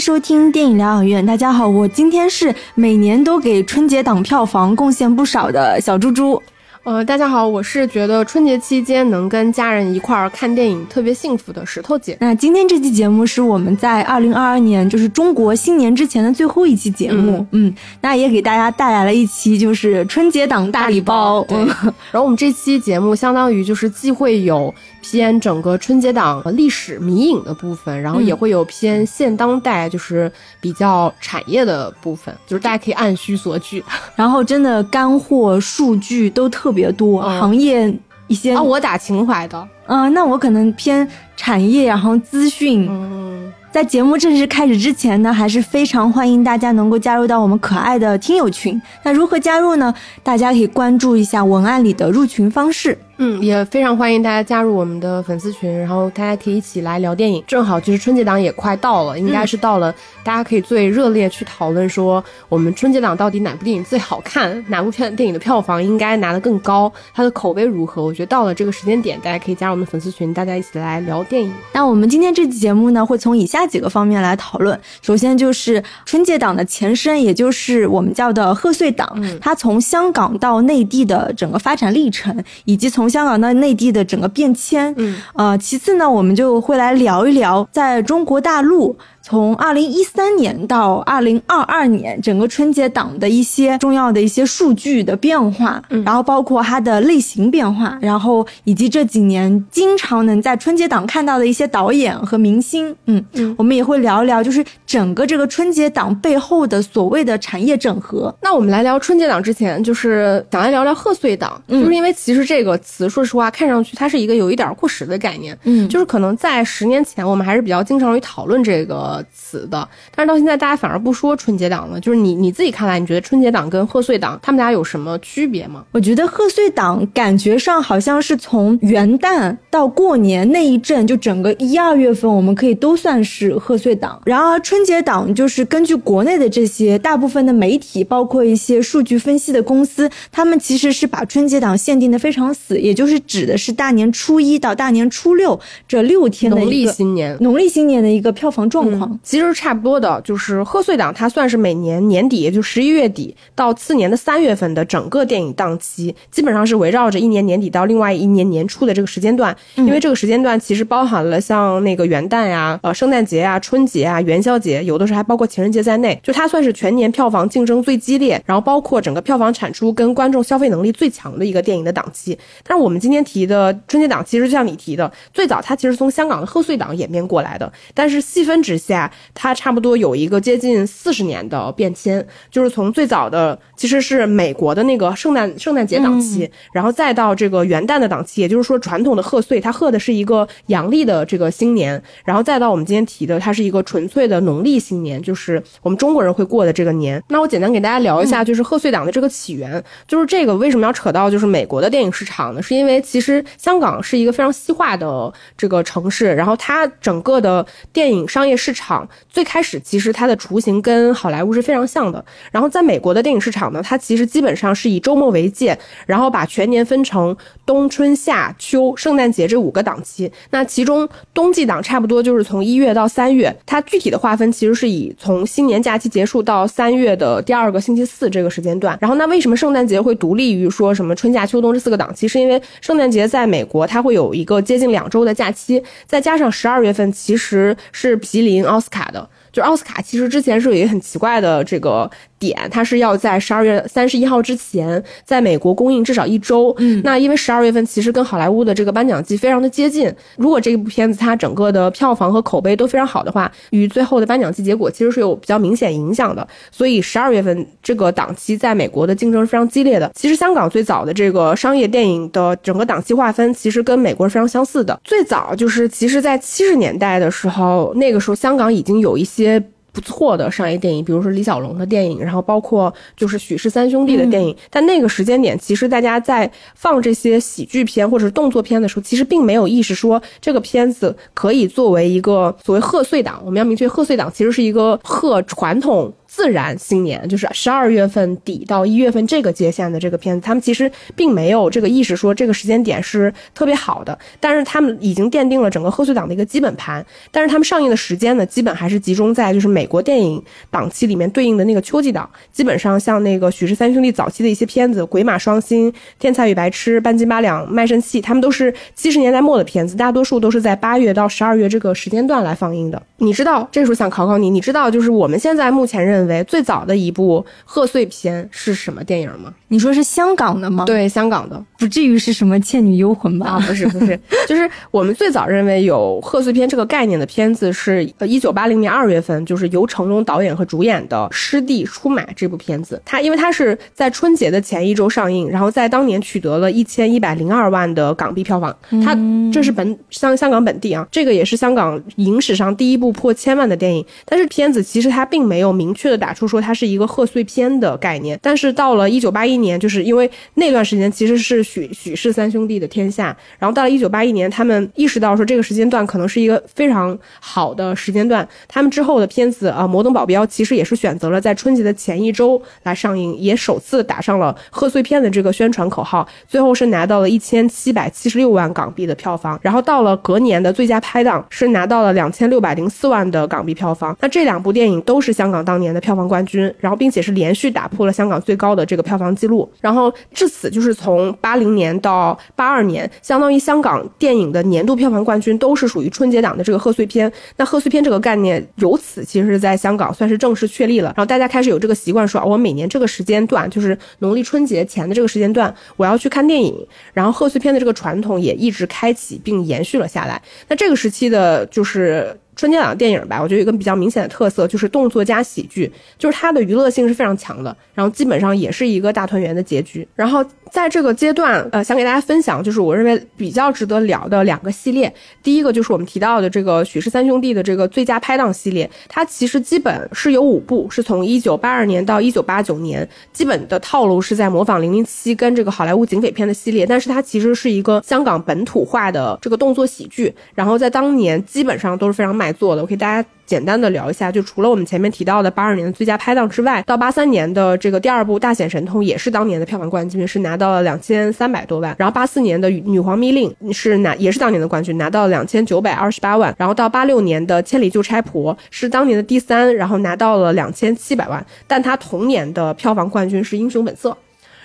收听电影疗养院。大家好，我今天是每年都给春节档票房贡献不少的小猪猪。呃，大家好，我是觉得春节期间能跟家人一块儿看电影特别幸福的石头姐。那今天这期节目是我们在二零二二年，就是中国新年之前的最后一期节目。嗯，那也给大家带来了一期就是春节档大礼包。嗯，然后我们这期节目相当于就是既会有。偏整个春节档历史迷影的部分，然后也会有偏现当代，就是比较产业的部分，就是大家可以按需索取。然后真的干货数据都特别多，行业一些啊，我打情怀的，嗯，那我可能偏产业，然后资讯。嗯，在节目正式开始之前呢，还是非常欢迎大家能够加入到我们可爱的听友群。那如何加入呢？大家可以关注一下文案里的入群方式。嗯，也非常欢迎大家加入我们的粉丝群，然后大家可以一起来聊电影。正好就是春节档也快到了，应该是到了，大家可以最热烈去讨论说，我们春节档到底哪部电影最好看，哪部片电影的票房应该拿得更高，它的口碑如何？我觉得到了这个时间点，大家可以加入我们粉丝群，大家一起来聊电影。那我们今天这期节目呢，会从以下几个方面来讨论。首先就是春节档的前身，也就是我们叫的贺岁档，它从香港到内地的整个发展历程，以及从香港到内地。的整个变迁，嗯，呃，其次呢，我们就会来聊一聊在中国大陆。从二零一三年到二零二二年，整个春节档的一些重要的一些数据的变化，然后包括它的类型变化，然后以及这几年经常能在春节档看到的一些导演和明星，嗯嗯，我们也会聊一聊，就是整个这个春节档背后的所谓的产业整合。那我们来聊春节档之前，就是想来聊聊贺岁档，就是因为其实这个词，说实话，看上去它是一个有一点过时的概念，嗯，就是可能在十年前，我们还是比较经常于讨论这个。词的，但是到现在大家反而不说春节档了。就是你你自己看来，你觉得春节档跟贺岁档他们俩有什么区别吗？我觉得贺岁档感觉上好像是从元旦到过年那一阵，就整个一二月份，我们可以都算是贺岁档。然而春节档就是根据国内的这些大部分的媒体，包括一些数据分析的公司，他们其实是把春节档限定的非常死，也就是指的是大年初一到大年初六这六天的农历新年，农历新年的一个票房状况。其实差不多的，就是贺岁档，它算是每年年底，也就十一月底到次年的三月份的整个电影档期，基本上是围绕着一年年底到另外一年年初的这个时间段。因为这个时间段其实包含了像那个元旦呀、呃圣诞节呀、春节啊、元宵节，有的时候还包括情人节在内，就它算是全年票房竞争最激烈，然后包括整个票房产出跟观众消费能力最强的一个电影的档期。但是我们今天提的春节档，其实就像你提的，最早它其实从香港的贺岁档演变过来的，但是细分之下。它差不多有一个接近四十年的变迁，就是从最早的其实是美国的那个圣诞圣诞节档期，然后再到这个元旦的档期，也就是说传统的贺岁，它贺的是一个阳历的这个新年，然后再到我们今天提的，它是一个纯粹的农历新年，就是我们中国人会过的这个年。那我简单给大家聊一下，就是贺岁档的这个起源，就是这个为什么要扯到就是美国的电影市场呢？是因为其实香港是一个非常西化的这个城市，然后它整个的电影商业市场。场最开始其实它的雏形跟好莱坞是非常像的，然后在美国的电影市场呢，它其实基本上是以周末为界，然后把全年分成冬春夏秋圣诞节这五个档期。那其中冬季档差不多就是从一月到三月，它具体的划分其实是以从新年假期结束到三月的第二个星期四这个时间段。然后那为什么圣诞节会独立于说什么春夏秋冬这四个档期？是因为圣诞节在美国它会有一个接近两周的假期，再加上十二月份其实是毗邻奥斯卡。的，就奥斯卡其实之前是有一个很奇怪的这个。点，它是要在十二月三十一号之前，在美国公映至少一周。嗯，那因为十二月份其实跟好莱坞的这个颁奖季非常的接近，如果这部片子它整个的票房和口碑都非常好的话，与最后的颁奖季结果其实是有比较明显影响的。所以十二月份这个档期在美国的竞争是非常激烈的。其实香港最早的这个商业电影的整个档期划分，其实跟美国是非常相似的。最早就是其实在七十年代的时候，那个时候香港已经有一些。不错的商业电影，比如说李小龙的电影，然后包括就是许氏三兄弟的电影。但那个时间点，其实大家在放这些喜剧片或者是动作片的时候，其实并没有意识说这个片子可以作为一个所谓贺岁档。我们要明确，贺岁档其实是一个贺传统。自然新年，就是十二月份底到一月份这个界限的这个片子，他们其实并没有这个意识说这个时间点是特别好的，但是他们已经奠定了整个贺岁档的一个基本盘。但是他们上映的时间呢，基本还是集中在就是美国电影档期里面对应的那个秋季档。基本上像那个许氏三兄弟早期的一些片子，《鬼马双星》《天才与白痴》《半斤八两》《卖身契》，他们都是七十年代末的片子，大多数都是在八月到十二月这个时间段来放映的。你知道，这时候想考考你，你知道就是我们现在目前认为最早的一部贺岁片是什么电影吗？你说是香港的吗？对，香港的，不至于是什么《倩女幽魂》吧？啊，不是，不是，就是我们最早认为有贺岁片这个概念的片子是呃一九八零年二月份，就是由成龙导演和主演的《师弟出马》这部片子。它因为它是在春节的前一周上映，然后在当年取得了一千一百零二万的港币票房。它这是本香香港本地啊，这个也是香港影史上第一部破千万的电影。但是片子其实它并没有明确的打出说它是一个贺岁片的概念。但是到了一九八一年，就是因为那段时间其实是许许氏三兄弟的天下，然后到了一九八一年，他们意识到说这个时间段可能是一个非常好的时间段。他们之后的片子啊，《摩登保镖》其实也是选择了在春节的前一周来上映，也首次打上了贺岁片的这个宣传口号。最后是拿到了一千七百七十六万港币的票房。然后到了隔年的最佳拍档是拿到了两千六百零四万的港币票房。那这两部电影都是香港当年的票房冠军，然后并且是连续打破了香港最高的这个票房记录。然后至此就是从八零年到八二年，相当于香港电影的年度票房冠军都是属于春节档的这个贺岁片。那贺岁片这个概念由此其实在香港算是正式确立了。然后大家开始有这个习惯，说啊我每年这个时间段就是农历春节前的这个时间段，我要去看电影。然后贺岁片的这个传统也一直开启并延续了下来。那这个时期的就是。春节档电影吧，我觉得有个比较明显的特色，就是动作加喜剧，就是它的娱乐性是非常强的，然后基本上也是一个大团圆的结局。然后在这个阶段，呃，想给大家分享，就是我认为比较值得聊的两个系列。第一个就是我们提到的这个许氏三兄弟的这个最佳拍档系列，它其实基本是有五部，是从一九八二年到一九八九年，基本的套路是在模仿零零七跟这个好莱坞警匪片的系列，但是它其实是一个香港本土化的这个动作喜剧，然后在当年基本上都是非常卖座的。我给大家简单的聊一下，就除了我们前面提到的八二年的最佳拍档之外，到八三年的这个第二部《大显神通》也是当年的票房冠军，是拿到了两千三百多万。然后八四年的《女皇密令》是拿也是当年的冠军，拿到了两千九百二十八万。然后到八六年的《千里救差婆》是当年的第三，然后拿到了两千七百万。但他同年的票房冠军是《英雄本色》。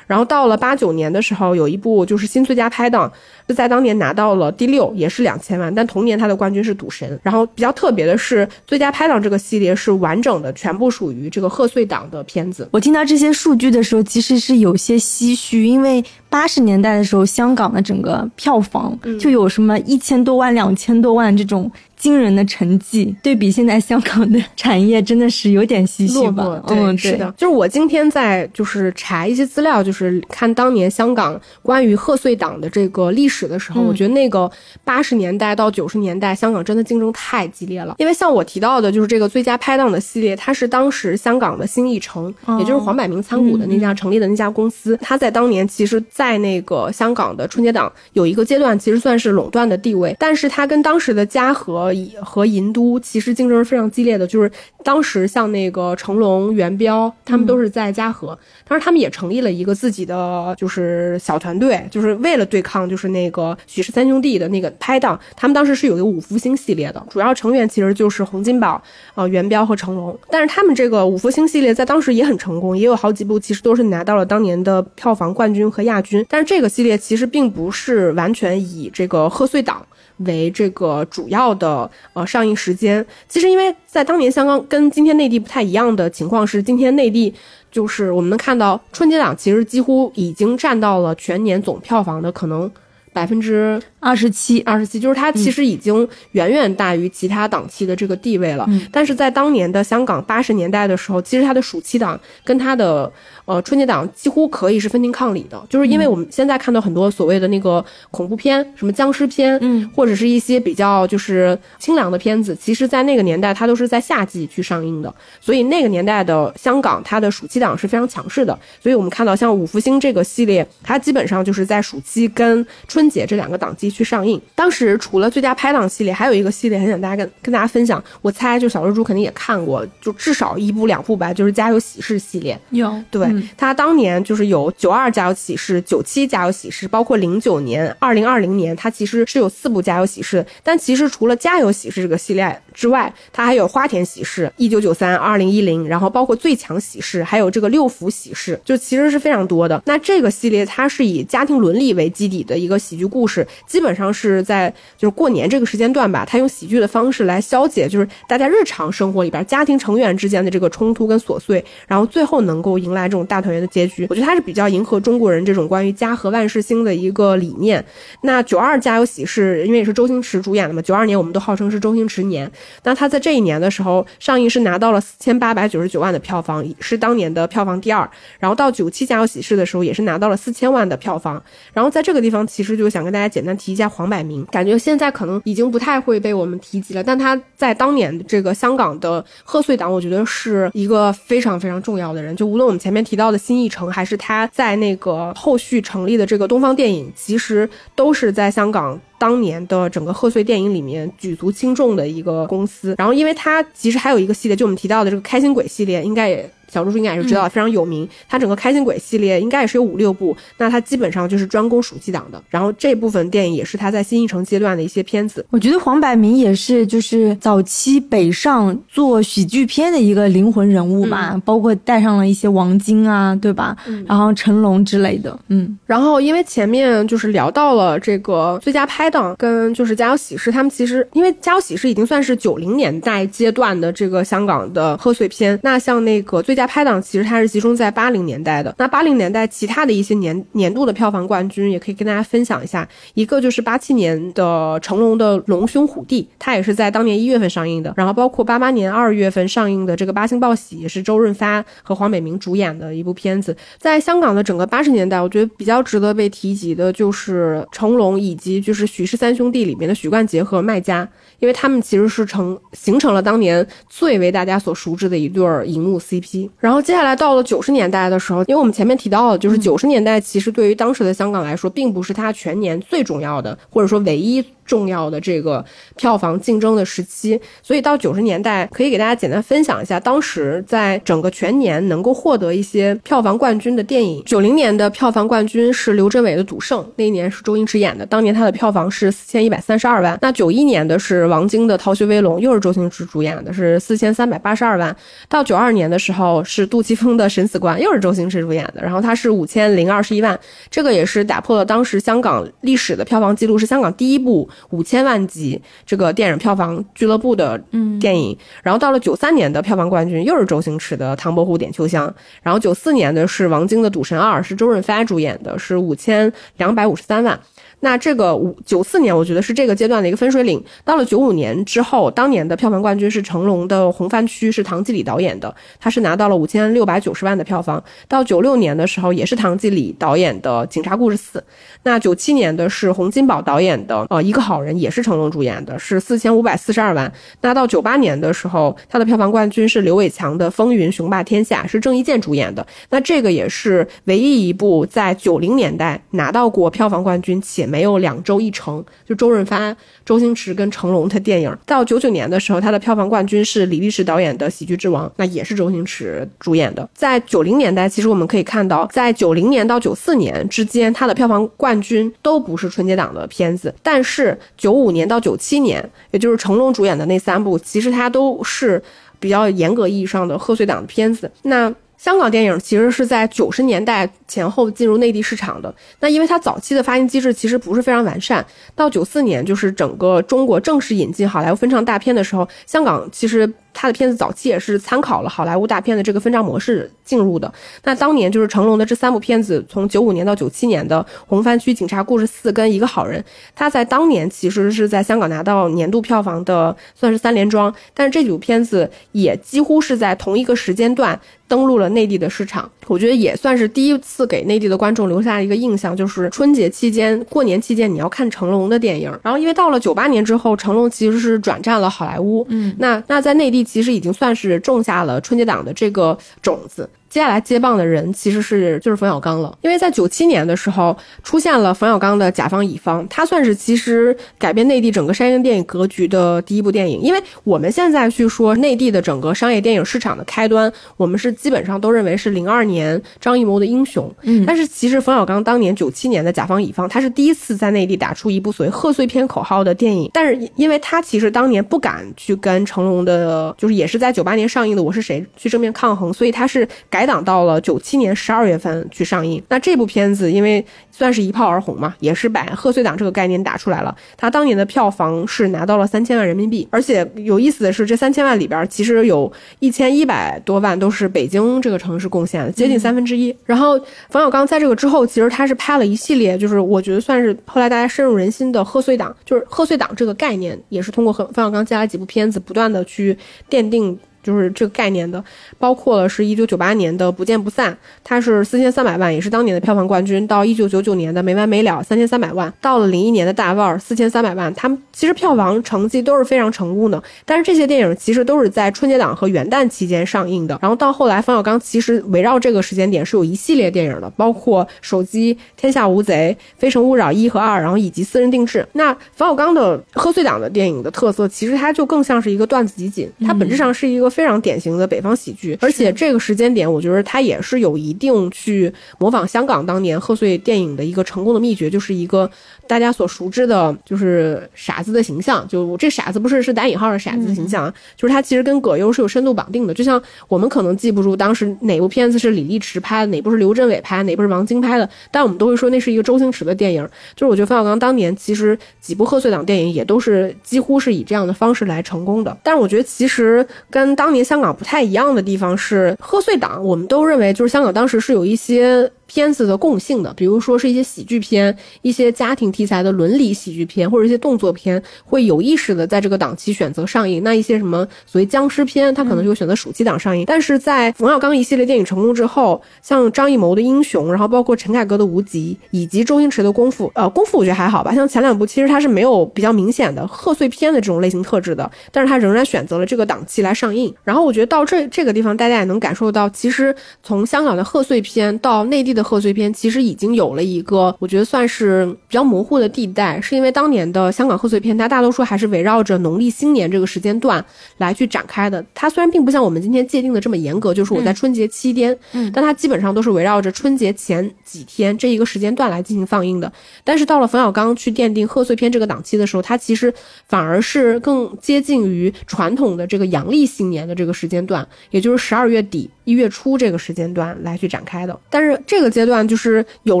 然后到了八九年的时候，有一部就是新最佳拍档，就在当年拿到了第六，也是两千万。但同年他的冠军是《赌神》。然后比较特别的是，最佳拍档这个系列是完整的，全部属于这个贺岁档的片子。我听到这些数据的时候，其实是有些唏嘘，因为八十年代的时候，香港的整个票房就有什么一千多万、两千多万这种。惊人的成绩，对比现在香港的产业真的是有点唏嘘吧？嗯，是的，就是我今天在就是查一些资料，就是看当年香港关于贺岁档的这个历史的时候，我觉得那个八十年代到九十年代，香港真的竞争太激烈了。因为像我提到的，就是这个最佳拍档的系列，它是当时香港的新艺城，也就是黄百鸣参股的那家成立的那家公司，它在当年其实，在那个香港的春节档有一个阶段，其实算是垄断的地位，但是它跟当时的嘉禾。和银都其实竞争是非常激烈的，就是当时像那个成龙、元彪，他们都是在嘉禾，当时他们也成立了一个自己的就是小团队，就是为了对抗就是那个许氏三兄弟的那个拍档，他们当时是有一个五福星系列的，主要成员其实就是洪金宝、呃元彪和成龙，但是他们这个五福星系列在当时也很成功，也有好几部其实都是拿到了当年的票房冠军和亚军，但是这个系列其实并不是完全以这个贺岁档。为这个主要的呃上映时间，其实因为在当年香港跟今天内地不太一样的情况是，今天内地就是我们能看到春节档其实几乎已经占到了全年总票房的可能百分之二十七，二十七，就是它其实已经远远大于其他档期的这个地位了。但是在当年的香港八十年代的时候，其实它的暑期档跟它的。呃，春节档几乎可以是分庭抗礼的，就是因为我们现在看到很多所谓的那个恐怖片，什么僵尸片，嗯，或者是一些比较就是清凉的片子，其实，在那个年代它都是在夏季去上映的，所以那个年代的香港，它的暑期档是非常强势的。所以我们看到像五福星这个系列，它基本上就是在暑期跟春春节这两个档期去上映。当时除了最佳拍档系列，还有一个系列很想大家跟跟大家分享，我猜就小蜘蛛肯定也看过，就至少一部两部吧，就是《家有喜事》系列。有对、他当年就是有九二家有喜事、九七家有喜事，包括零九年、二零二零年，它其实是有四部家有喜事。但其实除了家有喜事这个系列之外，它还有花田喜事、一九九三、二零一零，然后包括最强喜事，还有这个六福喜事，就其实是非常多的。那这个系列它是以家庭伦理为基底的一个喜剧故事，基本上是在就是过年这个时间段吧，它用喜剧的方式来消解就是大家日常生活里边家庭成员之间的这个冲突跟琐碎，然后最后能够迎来这种大团圆的结局。我觉得它是比较迎合中国人这种关于家和万事兴的一个理念。那九二家有喜事，因为也是周星驰主演的嘛，九二年我们都号称是周星驰年。那他在这一年的时候上映是拿到了四千八百九十九万的票房，是当年的票房第二。然后到九七家有喜事的时候，也是拿到了四千万的票房。然后在这个地方，其实就想跟大家简单提一下黄百鸣，感觉现在可能已经不太会被我们提及了，但他在当年这个香港的贺岁档，我觉得是一个非常非常重要的人。就无论我们前面提到的新艺城，还是他在那个后续成立的这个东方电影，其实都是在香港。当年的整个贺岁电影里面举足轻重的一个公司，然后因为它其实还有一个系列，就我们提到的这个开心鬼系列，应该也小猪猪应该也是知道，非常有名。它整个开心鬼系列应该也是有五六部，那它基本上就是专攻暑期档的。然后这部分电影也是他在新艺城阶段的一些片子。我觉得黄百鸣也是就是早期北上做喜剧片的一个灵魂人物吧，包括带上了一些王晶啊，对吧？然后成龙之类的，嗯。然后因为前面就是聊到了这个最佳拍档跟就是家有喜事，他们其实因为家有喜事已经算是九零年代阶段的这个香港的贺岁片，那像那个最最佳拍档其实它是集中在八零年代的。那八零年代其他的一些年年度的票房冠军也可以跟大家分享一下，一个就是八七年的成龙的《龙兄虎弟》，它也是在当年一月份上映的。然后包括八八年二月份上映的这个《八星报喜》，也是周润发和黄百鸣主演的一部片子。在香港的整个八十年代，我觉得比较值得被提及的就是成龙以及就是许氏三兄弟里面的许冠杰和麦嘉，因为他们其实是成形成了当年最为大家所熟知的一对儿荧幕 CP。然后接下来到了九十年代的时候，因为我们前面提到了，就是九十年代其实对于当时的香港来说，并不是它全年最重要的，或者说唯一。重要的这个票房竞争的时期，所以到九十年代，可以给大家简单分享一下，当时在整个全年能够获得一些票房冠军的电影。九零年的票房冠军是刘镇伟的《赌圣》，那一年是周星驰演的，当年他的票房是四千一百三十二万。那九一年的是王晶的《逃学威龙》，又是周星驰主演的，是四千三百八十二万。到九二年的时候是杜琪峰的《审死官》，又是周星驰主演的，然后他是五千零二十一万，这个也是打破了当时香港历史的票房记录，是香港第一部。五千万级这个电影票房俱乐部的电影，然后到了九三年的票房冠军又是周星驰的《唐伯虎点秋香》，然后九四年的是王晶的《赌神二》，是周润发主演的，是五千两百五十三万。那这个五九四年，我觉得是这个阶段的一个分水岭。到了九五年之后，当年的票房冠军是成龙的《红番区》，是唐季礼导演的，他是拿到了五千六百九十万的票房。到九六年的时候，也是唐季礼导演的《警察故事四》。那九七年的是洪金宝导演的呃《一个好人》，也是成龙主演的，是四千五百四十二万。那到九八年的时候，他的票房冠军是刘伟强的《风云雄霸天下》，是郑伊健主演的。那这个也是唯一一部在九零年代拿到过票房冠军且没有两周一成，就周润发、周星驰跟成龙的电影。到九九年的时候，他的票房冠军是李律师导演的《喜剧之王》，那也是周星驰主演的。在九零年代，其实我们可以看到，在九零年到九四年之间，他的票房冠军都不是春节档的片子，但是九五年到九七年，也就是成龙主演的那三部，其实它都是比较严格意义上的贺岁档的片子。那香港电影其实是在九十年代前后进入内地市场的。那因为它早期的发行机制其实不是非常完善，到九四年就是整个中国正式引进好莱坞分账大片的时候，香港其实他的片子早期也是参考了好莱坞大片的这个分账模式进入的。那当年就是成龙的这三部片子，从九五年到九七年的《红番区警察故事四》跟《一个好人》，他在当年其实是在香港拿到年度票房的算是三连庄，但是这几部片子也几乎是在同一个时间段。登陆了内地的市场，我觉得也算是第一次给内地的观众留下一个印象，就是春节期间、过年期间你要看成龙的电影。然后，因为到了九八年之后，成龙其实是转战了好莱坞，嗯，那那在内地其实已经算是种下了春节档的这个种子。接下来接棒的人其实是就是冯小刚了，因为在九七年的时候出现了冯小刚的《甲方乙方》，他算是其实改变内地整个商业电影格局的第一部电影。因为我们现在去说内地的整个商业电影市场的开端，我们是基本上都认为是零二年张艺谋的《英雄》，嗯，但是其实冯小刚当年九七年的《甲方乙方》，他是第一次在内地打出一部所谓贺岁片口号的电影，但是因为他其实当年不敢去跟成龙的，就是也是在九八年上映的《我是谁》去正面抗衡，所以他是改档到了九七年十二月份去上映。那这部片子因为算是一炮而红嘛，也是把贺岁档这个概念打出来了。他当年的票房是拿到了三千万人民币，而且有意思的是，这三千万里边其实有一千一百多万都是北京这个城市贡献的，接近三分之一。然后冯小刚在这个之后，其实他是拍了一系列，就是我觉得算是后来大家深入人心的贺岁档，就是贺岁档这个概念，也是通过冯冯小刚接下来几部片子不断的去奠定。就是这个概念的，包括了是一九九八年的《不见不散》，它是四千三百万，也是当年的票房冠军。到一九九九年的《没完没了》，三千三百万。到了零一年的大腕儿，四千三百万。他们其实票房成绩都是非常成功的。但是这些电影其实都是在春节档和元旦期间上映的。然后到后来，冯小刚其实围绕这个时间点是有一系列电影的，包括《手机》《天下无贼》《非诚勿扰》一和二，然后以及《私人定制》。那冯小刚的贺岁档的电影的特色，其实它就更像是一个段子集锦，它本质上是一个。非常典型的北方喜剧，而且这个时间点，我觉得它也是有一定去模仿香港当年贺岁电影的一个成功的秘诀，就是一个。大家所熟知的就是傻子的形象，就这傻子不是是打引号的傻子的形象啊，就是他其实跟葛优是有深度绑定的。就像我们可能记不住当时哪部片子是李立驰拍的，哪部是刘镇伟拍的，哪部是王晶拍的，但我们都会说那是一个周星驰的电影。就是我觉得冯小刚当年其实几部贺岁档电影也都是几乎是以这样的方式来成功的。但是我觉得其实跟当年香港不太一样的地方是，贺岁档我们都认为就是香港当时是有一些。片子的共性的，比如说是一些喜剧片、一些家庭题材的伦理喜剧片，或者一些动作片，会有意识的在这个档期选择上映。那一些什么所谓僵尸片，它可能就会选择暑期档上映。但是在冯小刚一系列电影成功之后，像张艺谋的《英雄》，然后包括陈凯歌的《无极》，以及周星驰的《功夫》，呃，《功夫》我觉得还好吧。像前两部其实它是没有比较明显的贺岁片的这种类型特质的，但是它仍然选择了这个档期来上映。然后我觉得到这这个地方，大家也能感受到，其实从香港的贺岁片到内地的。贺岁片其实已经有了一个，我觉得算是比较模糊的地带，是因为当年的香港贺岁片，它大多数还是围绕着农历新年这个时间段来去展开的。它虽然并不像我们今天界定的这么严格，就是我在春节期间，嗯，但它基本上都是围绕着春节前几天这一个时间段来进行放映的。但是到了冯小刚去奠定贺岁片这个档期的时候，它其实反而是更接近于传统的这个阳历新年的这个时间段，也就是十二月底。一月初这个时间段来去展开的，但是这个阶段就是有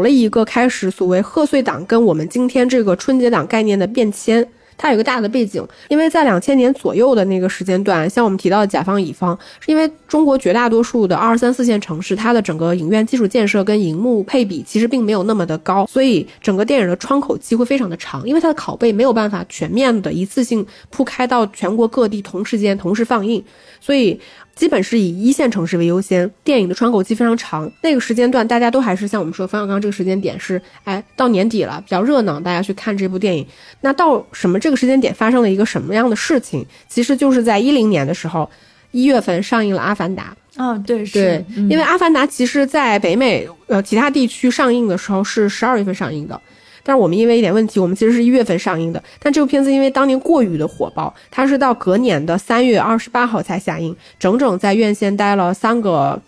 了一个开始所谓贺岁档跟我们今天这个春节档概念的变迁。它有一个大的背景，因为在两千年左右的那个时间段，像我们提到的甲方乙方，是因为中国绝大多数的二三四线城市，它的整个影院基础建设跟荧幕配比其实并没有那么的高，所以整个电影的窗口期会非常的长，因为它的拷贝没有办法全面的一次性铺开到全国各地同时间同时放映，所以。基本是以一线城市为优先，电影的窗口期非常长。那个时间段，大家都还是像我们说冯小刚这个时间点是，哎，到年底了，比较热闹，大家去看这部电影。那到什么这个时间点发生了一个什么样的事情？其实就是在一零年的时候，一月份上映了《阿凡达》。啊，对，对，因为《阿凡达》其实在北美呃其他地区上映的时候是十二月份上映的。但是我们因为一点问题，我们其实是一月份上映的。但这部片子因为当年过于的火爆，它是到隔年的三月二十八号才下映，整整在院线待了三个，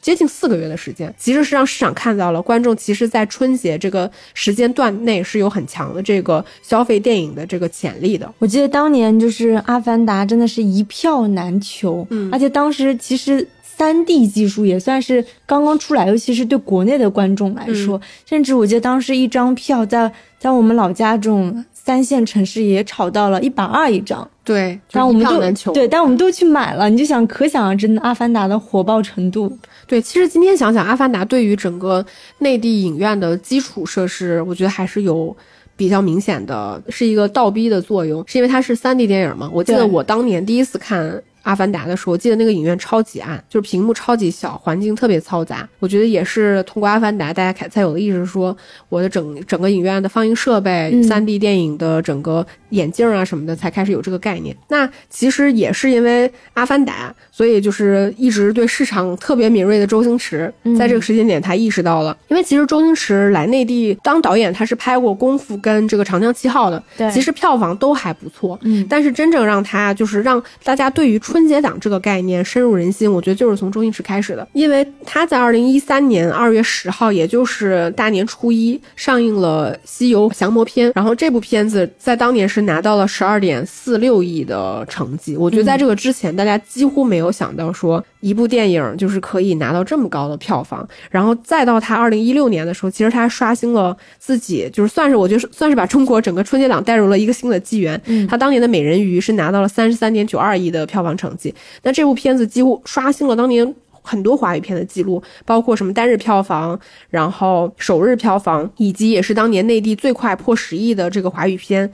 接近四个月的时间。其实是让市场看到了观众其实，在春节这个时间段内是有很强的这个消费电影的这个潜力的。我记得当年就是《阿凡达》真的是一票难求，嗯，而且当时其实。三 D 技术也算是刚刚出来，尤其是对国内的观众来说，甚至我记得当时一张票在在我们老家这种三线城市也炒到了一百二一张。对，但我们都对，但我们都去买了。你就想，可想而知，阿凡达的火爆程度。对，其实今天想想，阿凡达对于整个内地影院的基础设施，我觉得还是有比较明显的，是一个倒逼的作用，是因为它是三 D 电影嘛。我记得我当年第一次看。阿凡达的时候，我记得那个影院超级暗，就是屏幕超级小，环境特别嘈杂。我觉得也是通过阿凡达，大家才有了意识，说我的整整个影院的放映设备、三 D 电影的整个眼镜啊什么的才开始有这个概念。那其实也是因为《阿凡达》，所以就是一直对市场特别敏锐的周星驰，在这个时间点他意识到了，因为其实周星驰来内地当导演，他是拍过《功夫》跟这个《长江七号》的，对。其实票房都还不错。嗯。但是真正让他就是让大家对于春节档这个概念深入人心，我觉得就是从周星驰开始的，因为他在二零一三年二月十号，也就是大年初一上映了《西游降魔篇》，然后这部片子在当年是拿到了十二点四六亿的成绩。我觉得在这个之前，大家几乎没有想到说一部电影就是可以拿到这么高的票房，然后再到他二零一六年的时候，其实他刷新了自己，就是算是我觉得算是把中国整个春节档带入了一个新的纪元。嗯他当年的《美人鱼》是拿到了三十三点九二亿的票房成绩，那这部片子几乎刷新了当年。很多华语片的记录，包括什么单日票房，然后首日票房，以及也是当年内地最快破十亿的这个华语片，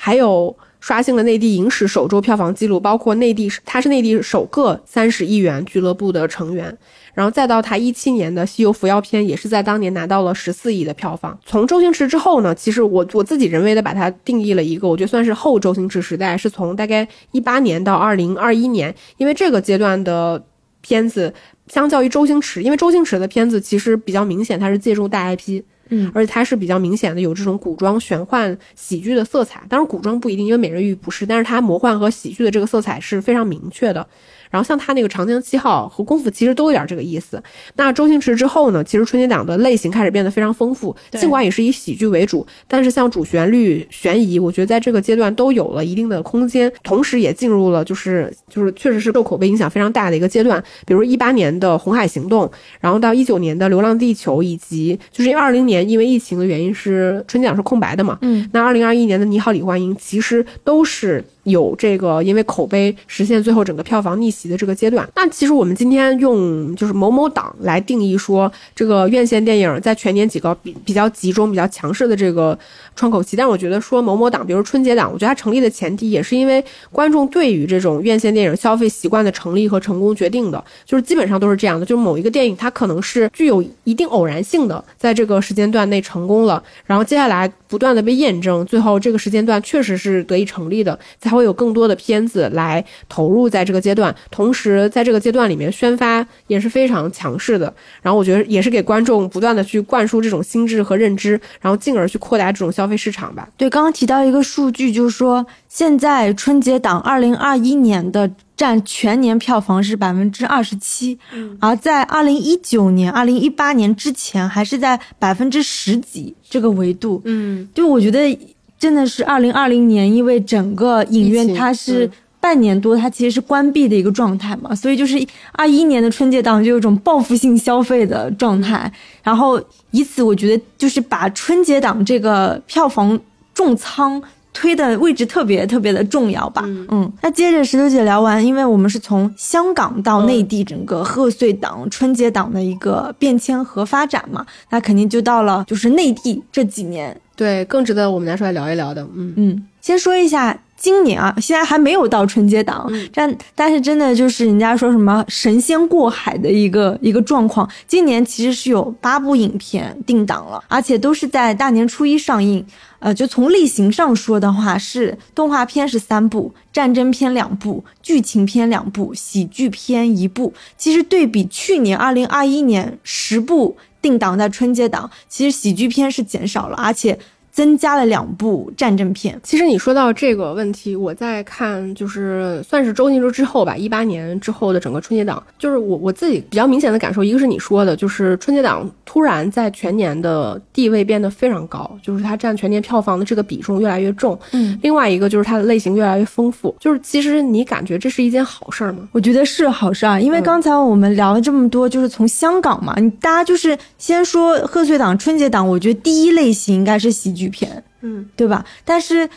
还有刷新了内地影史首周票房纪录，包括内地他是内地首个三十亿元俱乐部的成员。然后再到他一七年的《西游伏妖篇》，也是在当年拿到了十四亿的票房。从周星驰之后呢，其实我我自己人为的把它定义了一个，我觉得算是后周星驰时代，是从大概一八年到二零二一年，因为这个阶段的片子，相较于周星驰，因为周星驰的片子其实比较明显，它是借助大 IP。嗯，而且它是比较明显的有这种古装、玄幻、喜剧的色彩。当然，古装不一定，因为美人鱼不是，但是它魔幻和喜剧的这个色彩是非常明确的。然后像他那个《长江七号》和《功夫》其实都有点这个意思。那周星驰之后呢，其实春节档的类型开始变得非常丰富，尽管也是以喜剧为主，但是像主旋律、悬疑，我觉得在这个阶段都有了一定的空间，同时也进入了就是就是确实是受口碑影响非常大的一个阶段。比如一八年的《红海行动》，然后到一九年的《流浪地球》，以及就是因为二零年因为疫情的原因是春节档是空白的嘛，嗯，那二零二一年的《你好，李焕英》其实都是有这个因为口碑实现最后整个票房逆级的这个阶段。那其实我们今天用就是某某档来定义说这个院线电影在全年几个比比较集中、比较强势的这个窗口期，但我觉得说某某档，比如春节档，我觉得它成立的前提也是因为观众对于这种院线电影消费习惯的成立和成功决定的，就是基本上都是这样的，就是某一个电影它可能是具有一定偶然性的，在这个时间段内成功了，然后接下来不断的被验证，最后这个时间段确实是得以成立的，才会有更多的片子来投入在这个阶段，同时在这个阶段里面宣发也是非常强势的，然后我觉得也是给观众不断的去灌输这种心智和认知，然后进而去扩大这种消费市场吧。对，刚刚提到一个数据，就是说现在春节档二零二一年的占全年票房是百分之二十七，而在二零一九年、二零一八年之前还是在百分之十几这个维度。嗯，就我觉得真的是二零二零年，因为整个影院它是嗯半年多，它其实是关闭的一个状态嘛，所以就是二一年的春节档就有一种报复性消费的状态，然后以此我觉得就是把春节档这个票房重仓。推的位置特别特别的重要吧，嗯那接着石榴姐聊完，因为我们是从香港到内地整个贺岁档、春节档的一个变迁和发展嘛，那肯定就到了就是内地这几年对，更值得我们拿出来聊一聊的。嗯，嗯，先说一下今年啊，现在还没有到春节档，但但是真的就是人家说什么神仙过海的一个一个状况。今年其实是有八部影片定档了，而且都是在大年初一上映。呃，就从类型上说的话，是动画片是三部，战争片两部，剧情片两部，喜剧片一部。其实对比去年二零二一年十部定档在春节档，其实喜剧片是减少了，而且增加了两部战争片。其实你说到这个问题，我在看就是算是周星驰之后吧，一八年之后的整个春节档，就是我我自己比较明显的感受，一个是你说的，就是春节档突然在全年的地位变得非常高，就是它占全年票房的这个比重越来越重。嗯，另外一个就是它的类型越来越丰富，就是其实你感觉这是一件好事儿吗？我觉得是好事啊，因为嗯刚才我们聊了这么多，就是从香港嘛，你大家就是先说贺岁档、春节档，我觉得第一类型应该是喜剧片，嗯，对吧？但是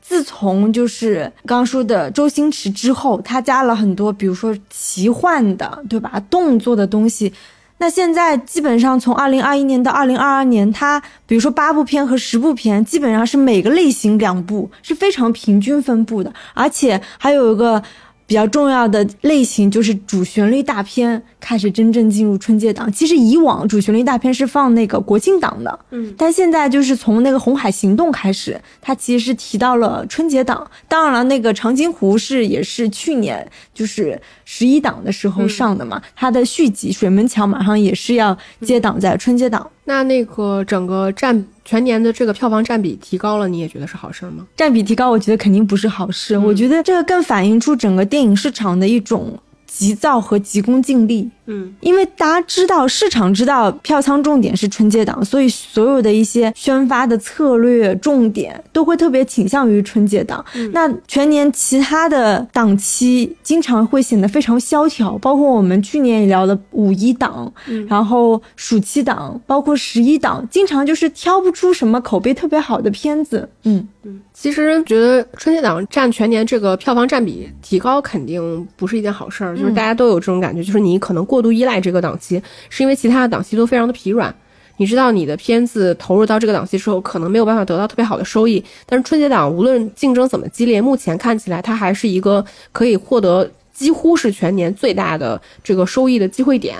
自从就是刚刚说的周星驰之后，他加了很多，比如说奇幻的，对吧？动作的东西。那现在基本上从二零二一年到二零二二年，它比如说八部片和十部片，基本上是每个类型两部，是非常平均分布的，而且还有一个比较重要的类型就是主旋律大片，开始真正进入春节档。其实以往主旋律大片是放那个国庆档的，嗯，但现在就是从那个《红海行动》开始，它其实是提到了春节档。当然了，那个《长津湖》是也是去年就是十一档的时候上的嘛，它的续集《水门桥》马上也是要接档在春节档。那那个整个占全年的这个票房占比提高了，你也觉得是好事吗？占比提高，我觉得肯定不是好事。我觉得这个更反映出整个电影市场的一种急躁和急功近利。嗯，因为大家知道市场知道票仓重点是春节档，所以所有的一些宣发的策略重点都会特别倾向于春节档。那全年其他的档期经常会显得非常萧条，包括我们去年也聊的五一档，然后暑期档，包括十一档，经常就是挑不出什么口碑特别好的片子。嗯。其实觉得春节档占全年这个票房占比提高，肯定不是一件好事儿。就是大家都有这种感觉，就是你可能过度依赖这个档期，是因为其他的档期都非常的疲软。你知道你的片子投入到这个档期之后，可能没有办法得到特别好的收益。但是春节档无论竞争怎么激烈，目前看起来它还是一个可以获得几乎是全年最大的这个收益的机会点。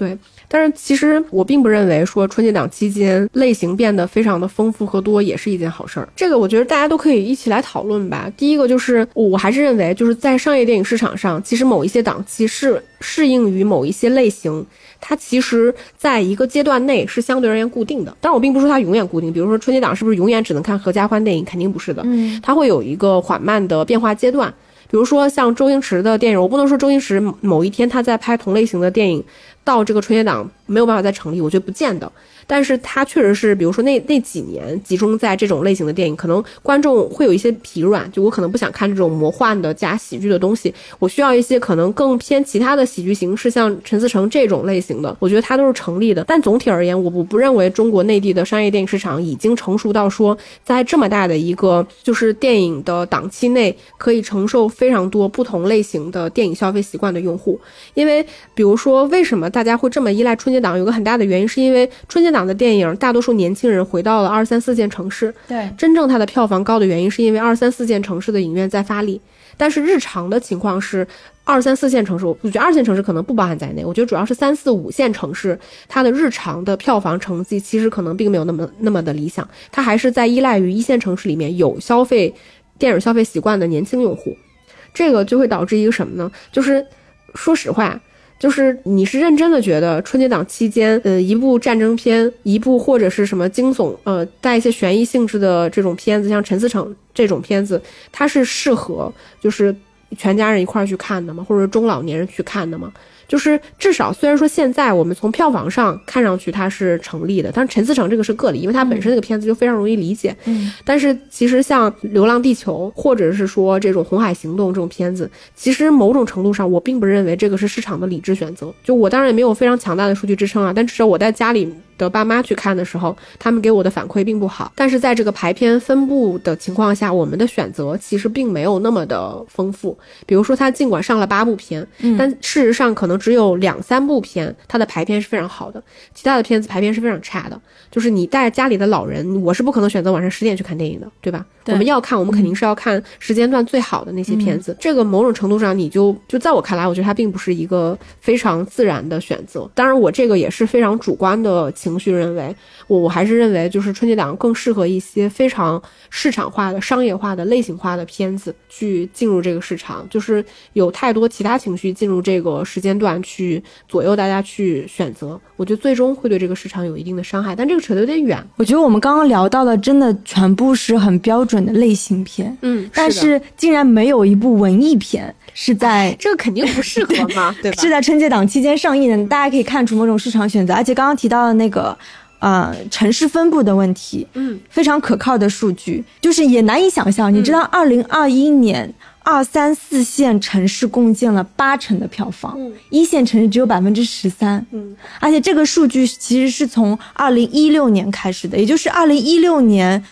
对。但是其实我并不认为说春节档期间类型变得非常的丰富和多也是一件好事儿。这个我觉得大家都可以一起来讨论吧。第一个就是我还是认为就是在商业电影市场上，其实某一些档期是适应于某一些类型，它其实在一个阶段内是相对而言固定的。但我并不是说它永远固定。比如说春节档是不是永远只能看合家欢电影？肯定不是的。嗯，它会有一个缓慢的变化阶段。比如说像周星驰的电影，我不能说周星驰某一天他在拍同类型的电影。到这个春节档没有办法再成立，我觉得不见得。但是它确实是，比如说那那几年集中在这种类型的电影，可能观众会有一些疲软。就我可能不想看这种魔幻的加喜剧的东西，我需要一些可能更偏其他的喜剧形式，像陈思诚这种类型的，我觉得它都是成立的。但总体而言，我我不认为中国内地的商业电影市场已经成熟到说，在这么大的一个就是电影的档期内，可以承受非常多不同类型的电影消费习惯的用户。因为比如说，为什么大家会这么依赖春节档？有个很大的原因，是因为春节档。的电影，大多数年轻人回到了二三四线城市。对，真正它的票房高的原因，是因为二三四线城市的影院在发力。但是日常的情况是，二三四线城市，我觉得二线城市可能不包含在内。我觉得主要是三四五线城市，它的日常的票房成绩其实可能并没有那么那么的理想。它还是在依赖于一线城市里面有消费电影消费习惯的年轻用户。这个就会导致一个什么呢？就是说实话。就是你是认真的觉得春节档期间，嗯，一部战争片，一部或者是什么惊悚，呃，带一些悬疑性质的这种片子，像陈思诚这种片子，它是适合就是全家人一块儿去看的吗？或者中老年人去看的吗？就是至少，虽然说现在我们从票房上看上去它是成立的，但是陈思诚这个是个例，因为他本身那个片子就非常容易理解。嗯，但是其实像《流浪地球》或者是说这种《红海行动》这种片子，其实某种程度上我并不认为这个是市场的理智选择。就我当然也没有非常强大的数据支撑啊，但至少我在家里。的爸妈去看的时候，他们给我的反馈并不好。但是在这个排片分布的情况下，我们的选择其实并没有那么的丰富。比如说，他尽管上了八部片，但事实上可能只有两三部片，它的排片是非常好的，其他的片子排片是非常差的。就是你带家里的老人，我是不可能选择晚上十点去看电影的，对吧？我们要看，我们肯定是要看时间段最好的那些片子。这个某种程度上，你就就在我看来，我觉得它并不是一个非常自然的选择。当然，我这个也是非常主观的情绪认为，我我还是认为，就是春节档更适合一些非常市场化的、商业化的、类型化的片子去进入这个市场。就是有太多其他情绪进入这个时间段去左右大家去选择，我觉得最终会对这个市场有一定的伤害。但这个扯得有点远。我觉得我们刚刚聊到的，真的全部是很标准的类型片，嗯，但是竟然没有一部文艺片是在这个肯定不适合嘛，对吧？是在春节档期间上映的，大家可以看出某种市场选择。而且刚刚提到的那个，呃，城市分布的问题，嗯，非常可靠的数据，就是也难以想象。你知道，二零二一年二三四线城市共建了八成的票房，一线城市只有百分之十三，嗯，而且这个数据其实是从二零一六年开始的，也就是二零一六年。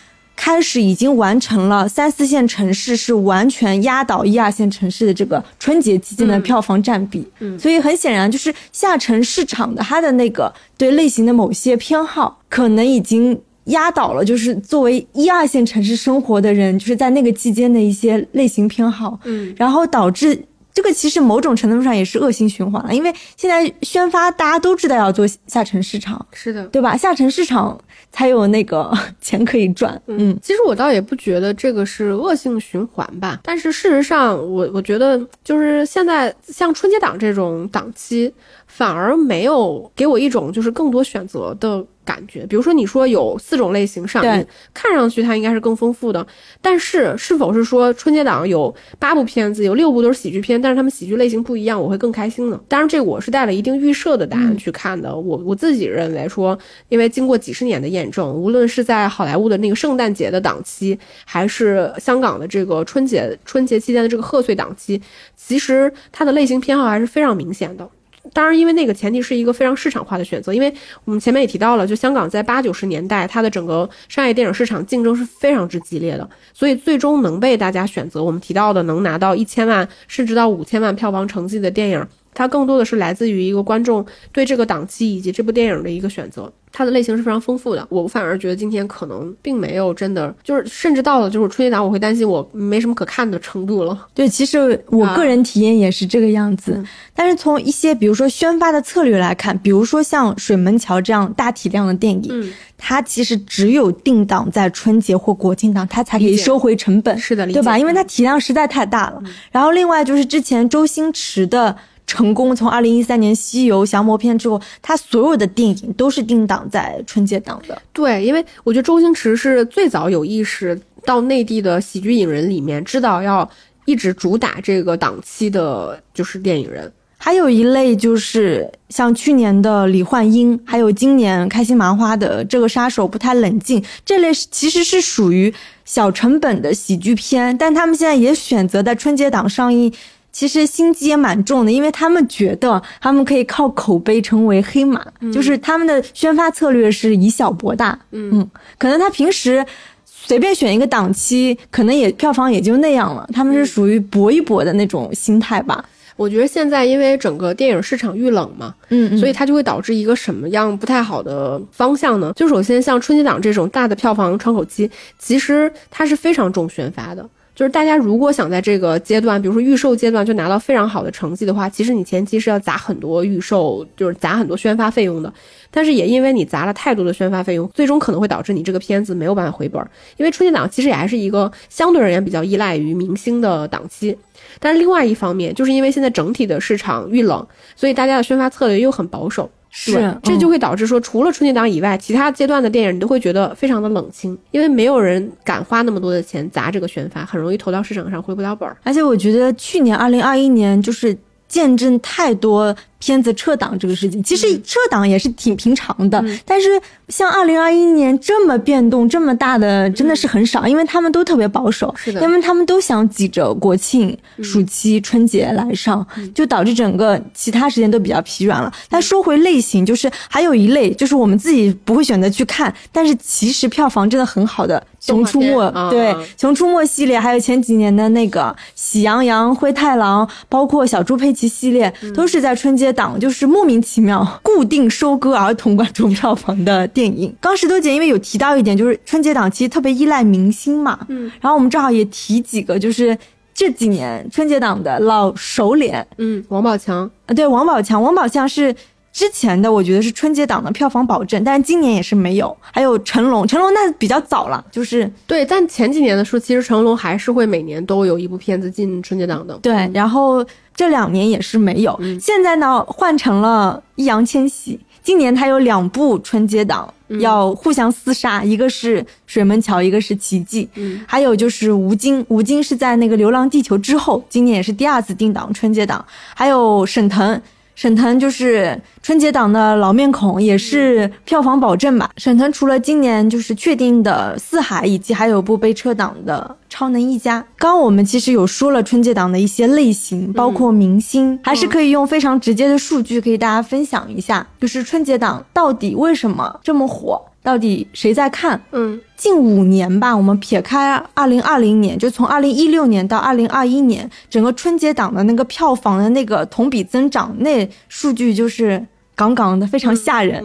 开始已经完成了三四线城市是完全压倒一二线城市的这个春节期间的票房占比，嗯，所以很显然就是下沉市场的它的那个对类型的某些偏好，可能已经压倒了就是作为一二线城市生活的人，就是在那个期间的一些类型偏好，嗯，然后导致这个其实某种程度上也是恶性循环了，因为现在宣发大家都知道要做下沉市场，是的，对吧？下沉市场才有那个 钱可以赚。嗯，其实我倒也不觉得这个是恶性循环吧，但是事实上，我我觉得就是现在像春节档这种档期，反而没有给我一种就是更多选择的。感觉，比如说你说有四种类型上映，看上去它应该是更丰富的，但是是否是说春节档有八部片子，有六部都是喜剧片，但是他们喜剧类型不一样，我会更开心呢？当然，这我是带了一定预设的答案去看的。我我自己认为说，因为经过几十年的验证，无论是在好莱坞的那个圣诞节的档期，还是香港的这个春节春节期间的这个贺岁档期，其实它的类型偏好还是非常明显的。当然，因为那个前提是一个非常市场化的选择，因为我们前面也提到了，就香港在八九十年代，它的整个商业电影市场竞争是非常之激烈的，所以最终能被大家选择，我们提到的能拿到一千万甚至到五千万票房成绩的电影。它更多的是来自于一个观众对这个档期以及这部电影的一个选择，它的类型是非常丰富的。我反而觉得今天可能并没有真的就是，甚至到了就是春节档，我会担心我没什么可看的程度了。对，其实我个人体验也是这个样子。但是从一些比如说宣发的策略来看，比如说像《水门桥》这样大体量的电影，它其实只有定档在春节或国庆档，它才可以收回成本。是的，对吧？因为它体量实在太大了。然后另外就是之前周星驰的。成功从二零一三年《西游降魔篇》之后，他所有的电影都是定档在春节档的。对，因为我觉得周星驰是最早有意识到内地的喜剧影人里面，知道要一直主打这个档期的，就是电影人。还有一类就是像去年的李焕英，还有今年开心麻花的这个杀手不太冷静，这类其实是属于小成本的喜剧片，但他们现在也选择在春节档上映。其实心机也蛮重的，因为他们觉得他们可以靠口碑成为黑马，就是他们的宣发策略是以小博大。嗯，可能他平时随便选一个档期，可能也票房也就那样了。他们是属于搏一搏的那种心态吧。我觉得现在因为整个电影市场遇冷嘛，嗯，所以它就会导致一个什么样不太好的方向呢？就首先像春节档这种大的票房窗口期，其实它是非常重宣发的。就是大家如果想在这个阶段，比如说预售阶段就拿到非常好的成绩的话，其实你前期是要砸很多预售，就是砸很多宣发费用的。但是也因为你砸了太多的宣发费用，最终可能会导致你这个片子没有办法回本。因为春节档其实也还是一个相对而言比较依赖于明星的档期。但是另外一方面，就是因为现在整体的市场遇冷，所以大家的宣发策略又很保守。是，这就会导致说，除了春节档以外，其他阶段的电影你都会觉得非常的冷清，因为没有人敢花那么多的钱砸这个宣发，很容易投到市场上回不了本儿。而且我觉得去年二零二一年就是见证太多。片子撤档这个事情，其实撤档也是挺平常的。但是像二零二一年这么变动这么大的，真的是很少，因为他们都特别保守，是的，因为他们都想挤着国庆、暑期、春节来上，就导致整个其他时间都比较疲软了。但说回类型，就是还有一类，就是我们自己不会选择去看，但是其实票房真的很好的《熊出没》，对，《熊出没》系列，还有前几年的那个《喜羊羊》《灰太狼》，包括小猪佩奇系列，都是在春节。档就是莫名其妙固定收割儿童观众票房的电影。刚石头姐因为有提到一点，就是春节档其实特别依赖明星嘛，嗯，然后我们正好也提几个，就是这几年春节档的老熟脸，嗯，王宝强啊，对，王宝强，王宝强是之前的，我觉得是春节档的票房保证，但是今年也是没有。还有成龙，成龙那比较早了，就是对，但前几年的时候，其实成龙还是会每年都有一部片子进春节档的，对，然后。这两年也是没有，现在呢换成了易烊千玺。今年他有两部春节档要互相厮杀，一个是《水门桥》，一个是《奇迹》。嗯，还有就是吴京，吴京是在那个《流浪地球》之后，今年也是第二次定档春节档。还有沈腾。沈腾就是春节档的老面孔，也是票房保证吧。沈腾除了今年就是确定的《四海》，以及还有部被撤档的《超能一家》。刚刚我们其实有说了春节档的一些类型，包括明星，还是可以用非常直接的数据可以大家分享一下，就是春节档到底为什么这么火。到底谁在看？嗯，近五年吧，我们撇开二零二零年，就从二零一六年到二零二一年，整个春节档的那个票房的那个同比增长，那数据就是杠杠的，非常吓人。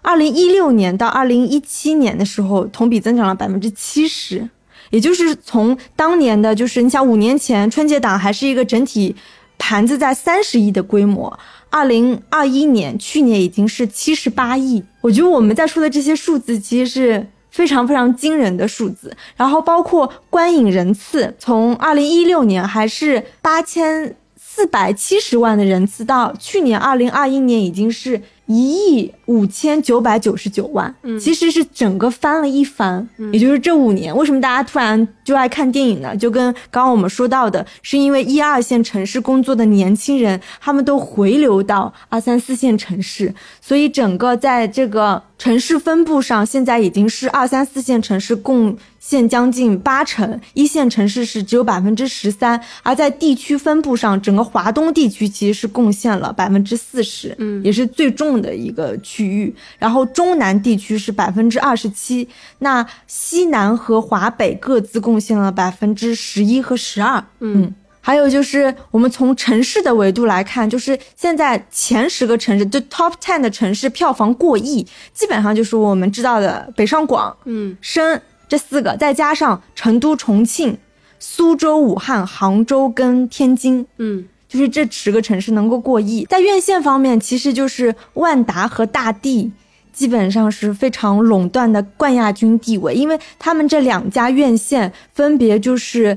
二零一六年到二零一七年的时候，同比增长了百分之七十，也就是从当年的，就是你想五年前春节档还是一个整体。盘子在三十亿的规模。二零二一年，去年已经是七十八亿。我觉得我们在说的这些数字，其实是非常非常惊人的数字。然后包括观影人次，从二零一六年还是八千四百七十万的人次，到去年二零二一年已经是。一亿五千九百九十九万，其实是整个翻了一番，也就是这五年，为什么大家突然就爱看电影呢？就跟刚刚我们说到的，是因为一二线城市工作的年轻人，他们都回流到二三四线城市，所以整个在这个城市分布上，现在已经是二三四线城市贡献将近八成，一线城市是只有百分之十三，而在地区分布上，整个华东地区其实是贡献了百分之四十，嗯，也是最重。的一个区域，然后中南地区是百分之二十七，那西南和华北各自贡献了百分之十一和十二。嗯，还有就是我们从城市的维度来看，就是现在前十个城市，就 top ten 的城市票房过亿，基本上就是我们知道的北上广、嗯深这四个，再加上成都、重庆、苏州、武汉、杭州跟天津。嗯。就是这十个城市能够过亿，在院线方面，其实就是万达和大地基本上是非常垄断的冠亚军地位，因为他们这两家院线分别就是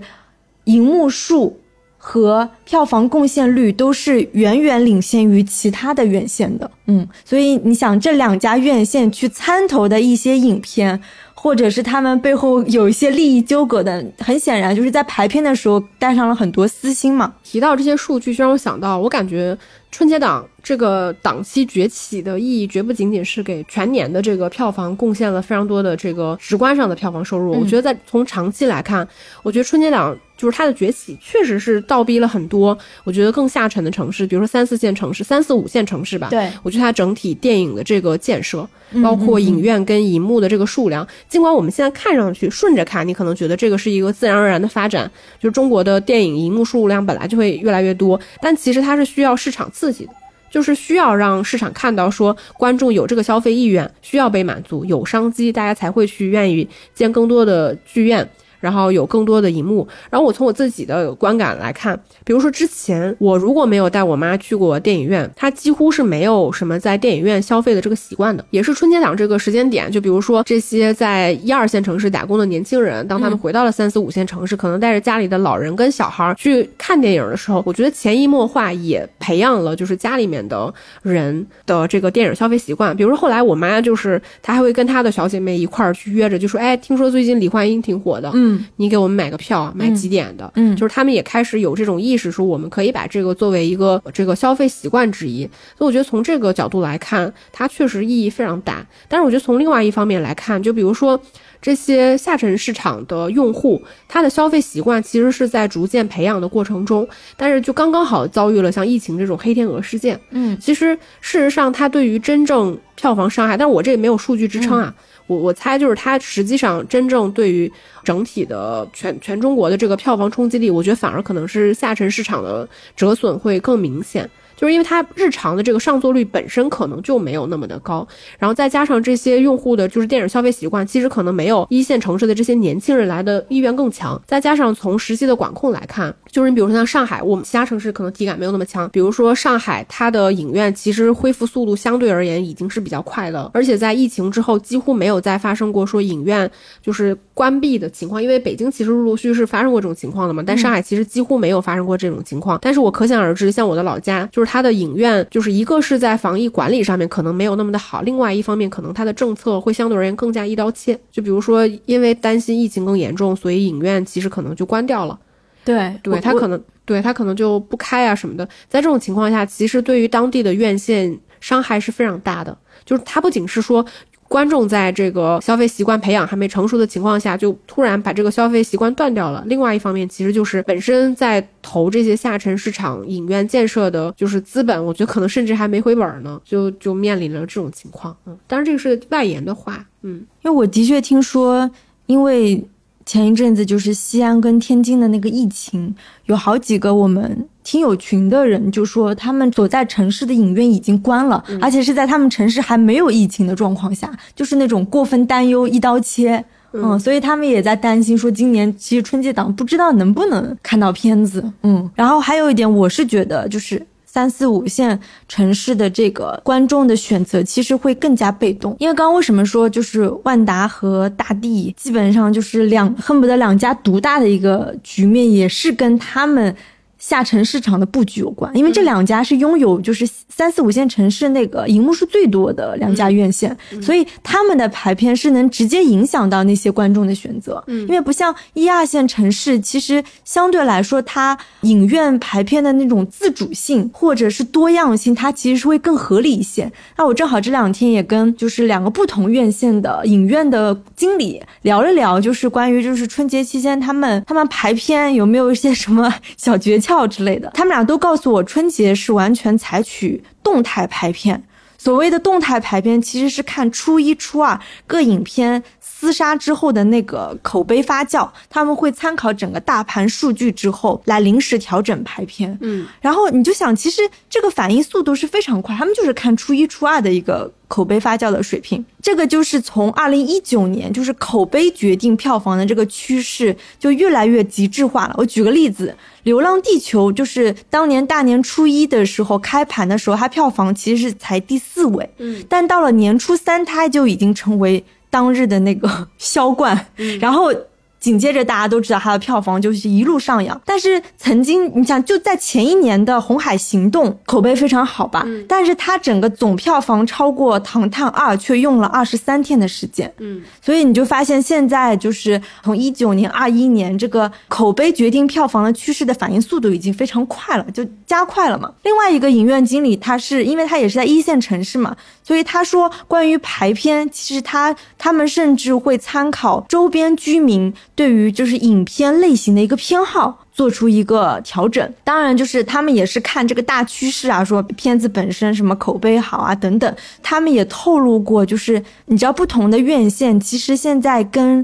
银幕数和票房贡献率都是远远领先于其他的院线的。嗯，所以你想这两家院线去参投的一些影片。或者是他们背后有一些利益纠葛的，很显然就是在排片的时候带上了很多私心嘛。提到这些数据，就让我想到，我感觉春节档这个档期崛起的意义，绝不仅仅是给全年的这个票房贡献了非常多的这个直观上的票房收入。我觉得在从长期来看，我觉得春节档。就是它的崛起，确实是倒逼了很多，我觉得更下沉的城市，比如说三四线城市、三四五线城市吧。对，我觉得它整体电影的这个建设，包括影院跟银幕的这个数量，尽管我们现在看上去顺着看，你可能觉得这个是一个自然而然的发展，就是中国的电影银幕数量本来就会越来越多，但其实它是需要市场刺激的，就是需要让市场看到说观众有这个消费意愿，需要被满足，有商机，大家才会去愿意建更多的剧院。然后有更多的荧幕，然后我从我自己的观感来看，比如说之前我如果没有带我妈去过电影院，她几乎是没有什么在电影院消费的这个习惯的。也是春节档这个时间点，就比如说这些在一二线城市打工的年轻人，当他们回到了三四五线城市，可能带着家里的老人跟小孩去看电影的时候，我觉得潜移默化也培养了就是家里面的人的这个电影消费习惯。比如说后来我妈就是她还会跟她的小姐妹一块儿去约着，就说哎，听说最近李焕英挺火的，嗯。你给我们买个票，买几点的？嗯，就是他们也开始有这种意识，说我们可以把这个作为一个这个消费习惯之一。所以我觉得从这个角度来看，它确实意义非常大。但是我觉得从另外一方面来看，就比如说这些下沉市场的用户，他的消费习惯其实是在逐渐培养的过程中，但是就刚刚好遭遇了像疫情这种黑天鹅事件。嗯，其实事实上，它对于真正票房伤害，但是我这也没有数据支撑啊。我我猜就是它实际上真正对于整体的全全中国的这个票房冲击力，我觉得反而可能是下沉市场的折损会更明显。就是因为它日常的这个上座率本身可能就没有那么的高，然后再加上这些用户的就是电影消费习惯，其实可能没有一线城市的这些年轻人来的意愿更强。再加上从实际的管控来看，就是你比如说像上海，我们其他城市可能体感没有那么强。比如说上海，它的影院其实恢复速度相对而言已经是比较快的，而且在疫情之后几乎没有再发生过说影院就是关闭的情况。因为北京其实陆陆续续是发生过这种情况的嘛，但上海其实几乎没有发生过这种情况。但是我可想而知，像我的老家就是。它的影院就是一个是在防疫管理上面可能没有那么的好，另外一方面可能它的政策会相对而言更加一刀切。就比如说，因为担心疫情更严重，所以影院其实可能就关掉了。对，对，他可能对他可能就不开啊什么的。在这种情况下，其实对于当地的院线伤害是非常大的。就是它不仅是说。观众在这个消费习惯培养还没成熟的情况下，就突然把这个消费习惯断掉了。另外一方面，其实就是本身在投这些下沉市场影院建设的，就是资本，我觉得可能甚至还没回本呢，就就面临了这种情况。嗯，当然这个是外延的话，嗯，因为我的确听说，因为。前一阵子就是西安跟天津的那个疫情，有好几个我们听友群的人就说，他们所在城市的影院已经关了，而且是在他们城市还没有疫情的状况下，就是那种过分担忧、一刀切。嗯，所以他们也在担心说，今年其实春节档不知道能不能看到片子。嗯，然后还有一点，我是觉得就是三四五线城市的这个观众的选择其实会更加被动，因为刚刚为什么说就是万达和大地基本上就是两恨不得两家独大的一个局面，也是跟他们。下沉市场的布局有关，因为这两家是拥有就是三四五线城市那个荧幕数最多的两家院线，所以他们的排片是能直接影响到那些观众的选择。嗯，因为不像一二线城市，其实相对来说，它影院排片的那种自主性或者是多样性，它其实是会更合理一些。那我正好这两天也跟就是两个不同院线的影院的经理聊了聊，就是关于就是春节期间他们他们排片有没有一些什么小诀窍。票之类的，他们俩都告诉我，春节是完全采取动态排片。所谓的动态排片，其实是看初一、初二各影片厮杀之后的那个口碑发酵，他们会参考整个大盘数据之后来临时调整排片。嗯，然后你就想，其实这个反应速度是非常快，他们就是看初一、初二的一个。口碑发酵的水平，这个就是从二零一九年，就是口碑决定票房的这个趋势就越来越极致化了。我举个例子，《流浪地球》就是当年大年初一的时候开盘的时候，它票房其实是才第四位，嗯，但到了年初三，它就已经成为当日的那个 销冠，然后。紧接着，大家都知道它的票房就是一路上扬。但是曾经，你想就在前一年的《红海行动》口碑非常好吧？嗯。但是它整个总票房超过《唐探二》，却用了二十三天的时间。嗯。所以你就发现，现在就是从一九年、二一年这个口碑决定票房的趋势的反应速度已经非常快了，就加快了嘛。另外一个影院经理，他是因为他也是在一线城市嘛，所以他说关于排片，其实他他们甚至会参考周边居民。对于就是影片类型的一个偏好做出一个调整，当然就是他们也是看这个大趋势啊，说片子本身什么口碑好啊等等，他们也透露过，就是你知道不同的院线其实现在跟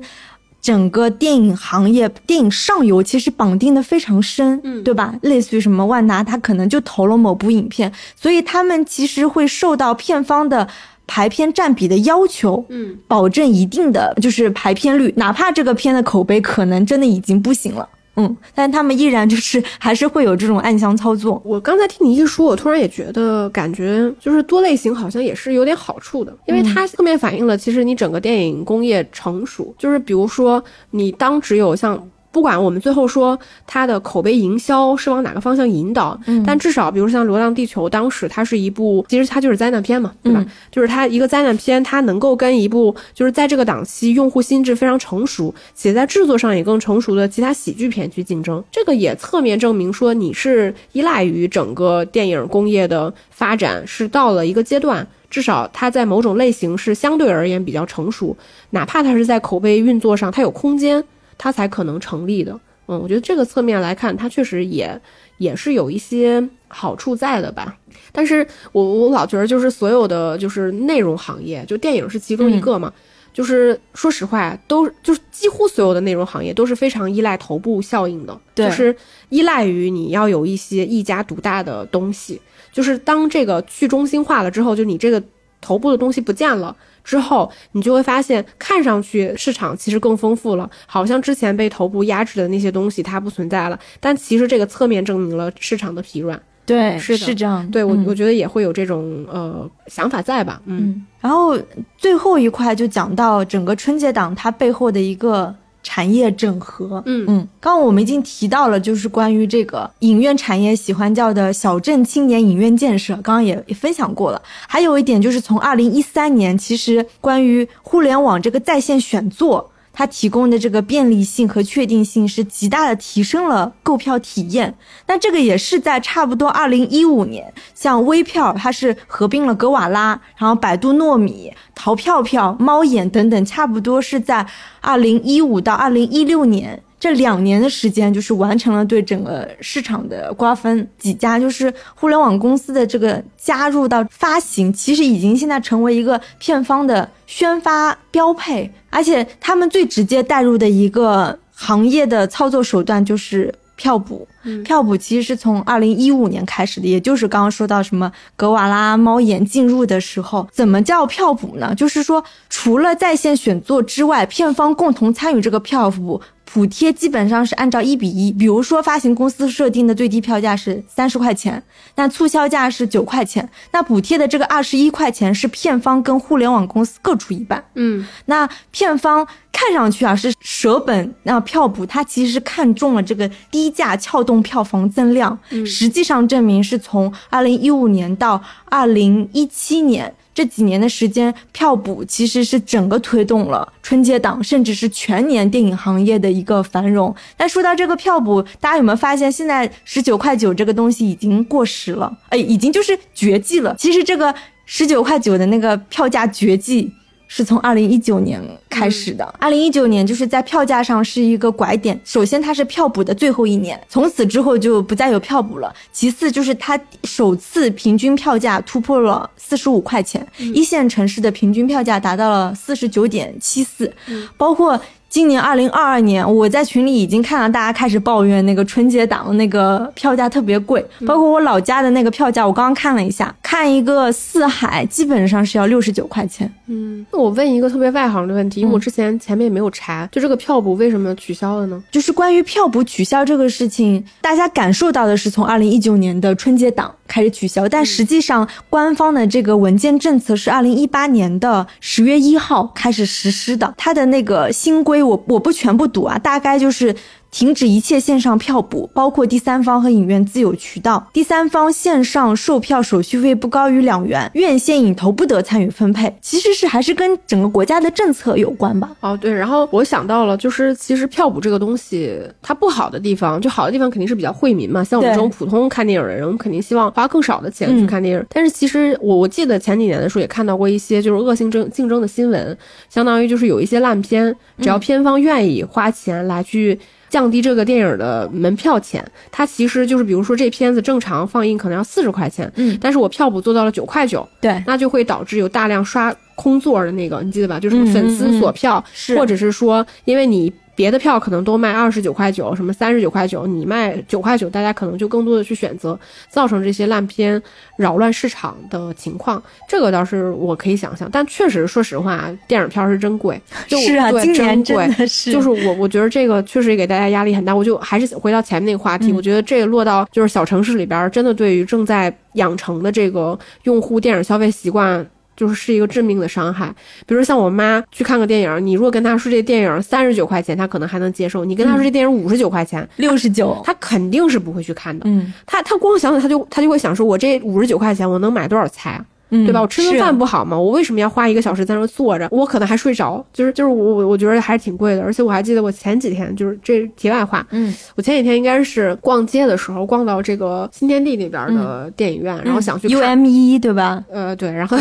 整个电影行业电影上游其实绑定的非常深，嗯，对吧？类似于什么万达，他可能就投了某部影片，所以他们其实会受到片方的。排片占比的要求，嗯，保证一定的就是排片率，哪怕这个片的口碑可能真的已经不行了，嗯，但他们依然就是还是会有这种暗箱操作。我刚才听你一说，我突然也觉得感觉就是多类型好像也是有点好处的，因为它侧面反映了其实你整个电影工业成熟，就是比如说你当只有像。不管我们最后说它的口碑营销是往哪个方向引导，但至少比如像《流浪地球》，当时它是一部，其实它就是灾难片嘛，对吧？就是它一个灾难片，它能够跟一部就是在这个档期用户心智非常成熟，且在制作上也更成熟的其他喜剧片去竞争。这个也侧面证明说你是依赖于整个电影工业的发展，是到了一个阶段，至少它在某种类型是相对而言比较成熟，哪怕它是在口碑运作上它有空间。它才可能成立的，嗯，我觉得这个侧面来看，它确实也也是有一些好处在的吧。但是我我老觉得，就是所有的就是内容行业，就电影是其中一个嘛，就是说实话，都就是几乎所有的内容行业都是非常依赖头部效应的，就是依赖于你要有一些一家独大的东西，就是当这个去中心化了之后，就你这个头部的东西不见了。之后，你就会发现，看上去市场其实更丰富了，好像之前被头部压制的那些东西它不存在了。但其实这个侧面证明了市场的疲软。对，是是这样。对我，我觉得也会有这种呃想法在吧。嗯。然后最后一块就讲到整个春节档它背后的一个。产业整合，嗯嗯，刚刚我们已经提到了，就是关于这个影院产业喜欢叫的小镇青年影院建设，刚刚也也分享过了。还有一点就是从二零一三年，其实关于互联网这个在线选座。它提供的这个便利性和确定性是极大的提升了购票体验。那这个也是在差不多二零一五年，像微票它是合并了格瓦拉，然后百度糯米、淘票票、猫眼等等，差不多是在二零一五到二零一六年。这两年的时间，就是完成了对整个市场的瓜分。几家就是互联网公司的这个加入到发行，其实已经现在成为一个片方的宣发标配。而且他们最直接带入的一个行业的操作手段，就是票补。票补其实是从二零一五年开始的，也就是刚刚说到什么格瓦拉猫眼进入的时候，怎么叫票补呢？就是说，除了在线选座之外，片方共同参与这个票补。补贴基本上是按照一比一，比如说发行公司设定的最低票价是三十块钱，那促销价是九块钱，那补贴的这个二十一块钱是片方跟互联网公司各出一半。嗯，那片方看上去啊是舍本那票补，它其实是看中了这个低价撬动票房增量，实际上证明是从二零一五年到二零一七年。这几年的时间，票补其实是整个推动了春节档，甚至是全年电影行业的一个繁荣。但说到这个票补，大家有没有发现，现在十九块九这个东西已经过时了？哎，已经就是绝迹了。其实这个十九块九的那个票价绝迹。是从二零一九年开始的，二零一九年就是在票价上是一个拐点。首先，它是票补的最后一年，从此之后就不再有票补了。其次，就是它首次平均票价突破了四十五块钱，一线城市的平均票价达到了四十九点七四，包括。今年二零二二年，我在群里已经看到大家开始抱怨那个春节档的那个票价特别贵，包括我老家的那个票价，我刚刚看了一下，看一个四海基本上是要六十九块钱。嗯，那我问一个特别外行的问题，因为我之前前面也没有查，就这个票补为什么取消了呢？就是关于票补取消这个事情，大家感受到的是从二零一九年的春节档开始取消，但实际上官方的这个文件政策是二零一八年的十月一号开始实施的，它的那个新规。我我不全部读啊，大概就是。停止一切线上票补，包括第三方和影院自有渠道。第三方线上售票手续费不高于两元，院线影投不得参与分配。其实是还是跟整个国家的政策有关吧。哦，对。然后我想到了，就是其实票补这个东西，它不好的地方，就好的地方肯定是比较惠民嘛。像我们这种普通看电影的人，我们肯定希望花更少的钱去看电影。但是其实我我记得前几年的时候也看到过一些就是恶性争竞争的新闻，相当于就是有一些烂片，只要片方愿意花钱来去。降低这个电影的门票钱，它其实就是，比如说这片子正常放映可能要四十块钱，嗯，但是我票补做到了九块九，对，那就会导致有大量刷空座的那个，你记得吧？就是粉丝锁票，或者是说，因为你。别的票可能都卖二十九块九，什么三十九块九，你卖九块九，大家可能就更多的去选择，造成这些烂片扰乱市场的情况。这个倒是我可以想象，但确实说实话，电影票是真贵，是啊，今年真的是，就是我我觉得这个确实也给大家压力很大。我就还是回到前面那个话题，我觉得这个落到就是小城市里边，真的对于正在养成的这个用户电影消费习惯。就是是一个致命的伤害，比如像我妈去看个电影，你如果跟她说这电影三十九块钱，她可能还能接受；你跟她说这电影五十九块钱、六十九，她肯定是不会去看的。嗯，她她光想想，她就她就会想说，我这五十九块钱，我能买多少菜啊？对吧？我吃顿饭不好吗？我为什么要花一个小时在那坐着？我可能还睡着。就是就是我我我觉得还是挺贵的。而且我还记得我前几天就是这题外话，嗯，我前几天应该是逛街的时候逛到这个新天地那边的电影院，然后想去 U M 一对吧？呃，对，然后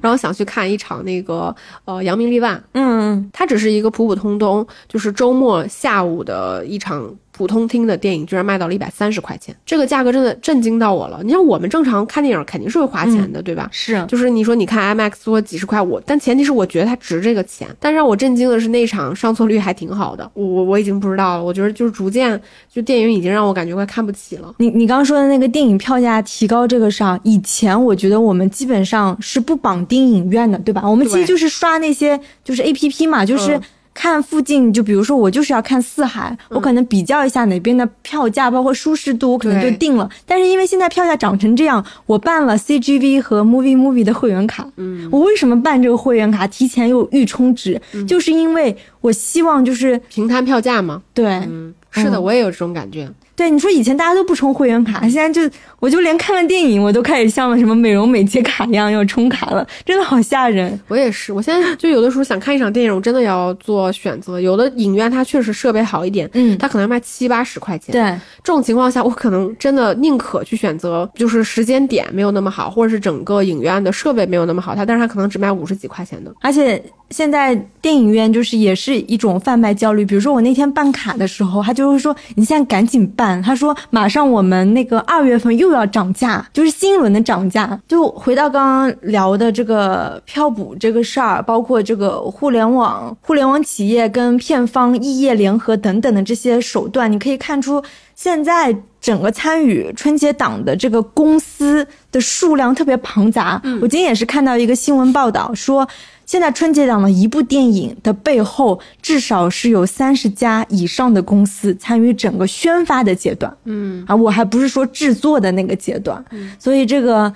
然后想去看一场那个呃扬名立万，嗯，它只是一个普普通通，就是周末下午的一场。普通厅的电影居然卖到了一百三十块钱，这个价格真的震惊到我了。你像我们正常看电影肯定是会花钱的，对吧？是，就是你说你看 IMAX 说几十块，我但前提是我觉得它值这个钱。但让我震惊的是那场上座率还挺好的，我我我已经不知道了。我觉得就是逐渐就电影已经让我感觉快看不起了。你你刚说的那个电影票价提高这个上，以前我觉得我们基本上是不绑定影院的，对吧？我们其实就是刷那些就是 APP 嘛，就是。看附近，就比如说我就是要看四海，我可能比较一下哪边的票价，包括舒适度，我可能就定了。但是因为现在票价涨成这样，我办了 CGV 和 Movie Movie 的会员卡。嗯，我为什么办这个会员卡，提前又预充值？就是因为我希望就是平摊票价嘛。对，嗯，是的，我也有这种感觉。对，你说以前大家都不充会员卡，现在就我就连看个电影，我都开始像什么美容美睫卡一样要充卡了，真的好吓人。我也是，我现在就有的时候想看一场电影，我真的要做选择。有的影院它确实设备好一点，嗯，它可能卖七八十块钱。对，这种情况下，我可能真的宁可去选择，就是时间点没有那么好，或者是整个影院的设备没有那么好，它但是它可能只卖五十几块钱的。而且现在电影院就是也是一种贩卖焦虑，比如说我那天办卡的时候，他就会说你现在赶紧办。他说马上我们那个二月份又要涨价，就是新一轮的涨价。就回到刚刚聊的这个票补这个事儿，包括这个互联网、互联网企业跟片方异业联合等等的这些手段，你可以看出现在整个参与春节档的这个公司的数量特别庞杂。我今天也是看到一个新闻报道说。现在春节档的一部电影的背后，至少是有三十家以上的公司参与整个宣发的阶段。嗯啊，我还不是说制作的那个阶段。嗯，所以这个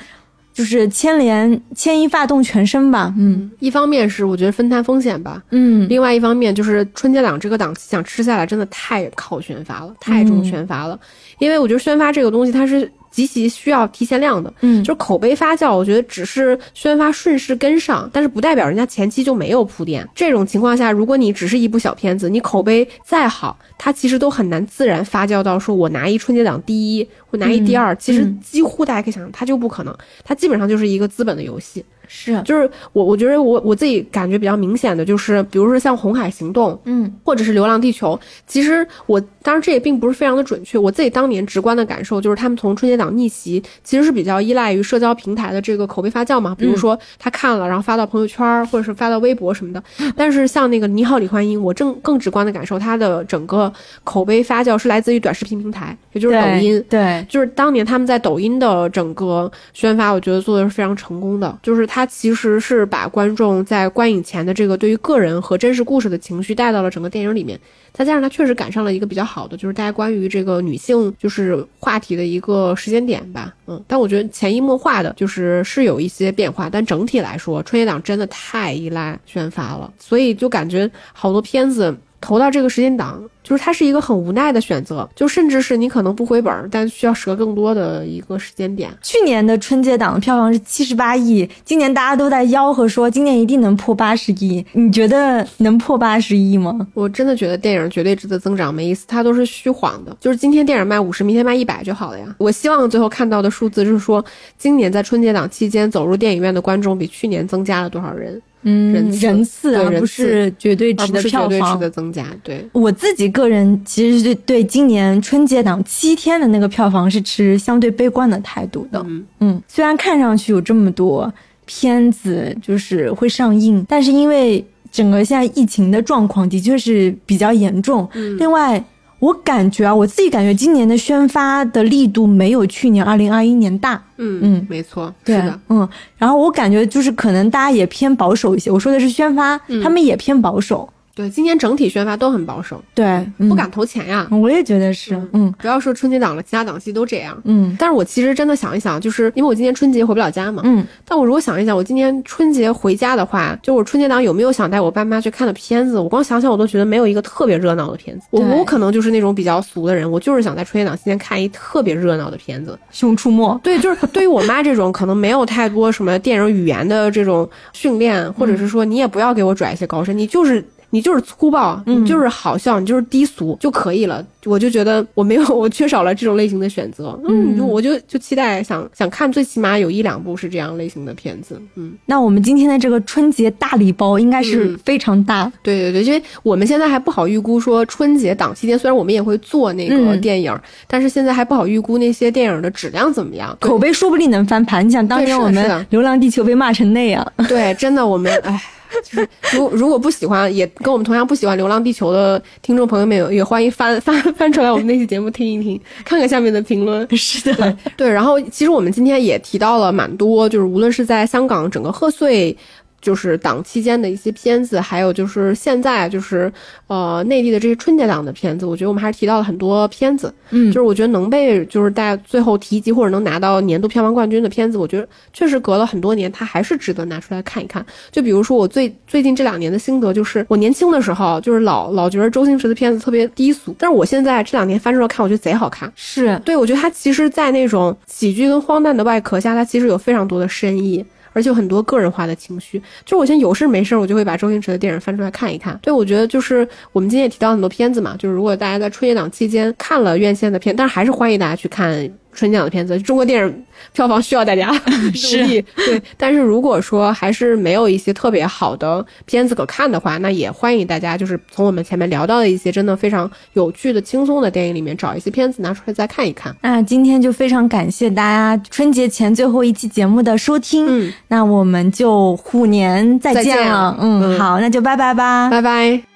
就是牵连牵一发动全身吧。嗯，一方面是我觉得分摊风险吧。嗯，另外一方面就是春节档这个档期想吃下来，真的太靠宣发了，太重宣发了。因为我觉得宣发这个东西，它是。极其需要提前量的，嗯，就是口碑发酵，我觉得只是宣发顺势跟上，但是不代表人家前期就没有铺垫。这种情况下，如果你只是一部小片子，你口碑再好，它其实都很难自然发酵到说我拿一春节档第一，我拿一第二，其实几乎大家可以想象，它就不可能，它基本上就是一个资本的游戏。是，就是我，我觉得我我自己感觉比较明显的就是，比如说像《红海行动》，嗯，或者是《流浪地球》，其实我当然这也并不是非常的准确。我自己当年直观的感受就是，他们从春节档逆袭，其实是比较依赖于社交平台的这个口碑发酵嘛。比如说他看了，然后发到朋友圈，或者是发到微博什么的。但是像那个《你好，李焕英》，我正更直观的感受，它的整个口碑发酵是来自于短视频平台，也就是抖音。对，就是当年他们在抖音的整个宣发，我觉得做的是非常成功的。就是它其实是。把观众在观影前的这个对于个人和真实故事的情绪带到了整个电影里面，再加上它确实赶上了一个比较好的，就是大家关于这个女性就是话题的一个时间点吧，嗯，但我觉得潜移默化的就是是有一些变化，但整体来说，春节档真的太依赖宣发了，所以就感觉好多片子。投到这个时间档，就是它是一个很无奈的选择，就甚至是你可能不回本，但需要折更多的一个时间点。去年的春节档票房是七十八亿，今年大家都在吆喝说今年一定能破八十亿，你觉得能破八十亿吗？我真的觉得电影绝对值得增长，没意思，它都是虚晃的。就是今天电影卖五十，明天卖一百就好了呀。我希望最后看到的数字是说，今年在春节档期间走入电影院的观众比去年增加了多少人。嗯，人次而不是绝对值的票房的增加。对我自己个人，其实是对今年春节档七天的那个票房是持相对悲观的态度的。嗯嗯，虽然看上去有这么多片子就是会上映，但是因为整个现在疫情的状况的确是比较严重。嗯，另外。我感觉啊，我自己感觉今年的宣发的力度没有去年二零二一年大。嗯嗯，没错，是的，嗯。然后我感觉就是可能大家也偏保守一些。我说的是宣发，他们也偏保守。对，今年整体宣发都很保守，对，不敢投钱呀。我也觉得是，嗯，不要说春节档了，其他档期都这样，嗯。但是我其实真的想一想，就是因为我今年春节回不了家嘛，嗯。但我如果想一想，我今年春节回家的话，就我春节档有没有想带我爸妈去看的片子？我光想想我都觉得没有一个特别热闹的片子。我我可能就是那种比较俗的人，我就是想在春节档期间看一特别热闹的片子，《熊出没》。对，就是对于我妈这种可能没有太多什么电影语言的这种训练，或者是说你也不要给我拽一些高深，你就是。你就是粗暴，你就是好笑，你就是低俗就可以了。我就觉得我没有，我缺少了这种类型的选择。嗯，我就就期待想想看，最起码有一两部是这样类型的片子。嗯，那我们今天的这个春节大礼包应该是非常大。对对对，因为我们现在还不好预估说春节档期间，虽然我们也会做那个电影，但是现在还不好预估那些电影的质量怎么样，口碑说不定能翻盘。你想当年我们《流浪地球》被骂成那样，对，真的我们哎。就是如 如果不喜欢，也跟我们同样不喜欢《流浪地球》的听众朋友们，也欢迎翻 翻翻出来我们那期节目听一听，看看下面的评论。是的，对。然后，其实我们今天也提到了蛮多，就是无论是在香港整个贺岁。就是档期间的一些片子，还有就是现在就是呃内地的这些春节档的片子，我觉得我们还是提到了很多片子，嗯，就是我觉得能被就是大家最后提及或者能拿到年度票房冠军的片子，我觉得确实隔了很多年，它还是值得拿出来看一看。就比如说我最最近这两年的心得，就是我年轻的时候就是老老觉得周星驰的片子特别低俗，但是我现在这两年翻出来看，我觉得贼好看。是对，我觉得他其实，在那种喜剧跟荒诞的外壳下，它其实有非常多的深意。而且有很多个人化的情绪，就我现在有事没事，我就会把周星驰的电影翻出来看一看。对，我觉得就是我们今天也提到很多片子嘛，就是如果大家在春节档期间看了院线的片，但是还是欢迎大家去看春节档的片子，中国电影票房需要大家 努 力。对，但是如果说还是没有一些特别好的片子可看的话，那也欢迎大家就是从我们前面聊到的一些真的非常有趣的、轻松的电影里面找一些片子拿出来再看一看。那今天就非常感谢大家春节前最后一期节目的收听。嗯，那我们就虎年再再见见了。嗯，嗯好，那就拜拜吧。拜拜。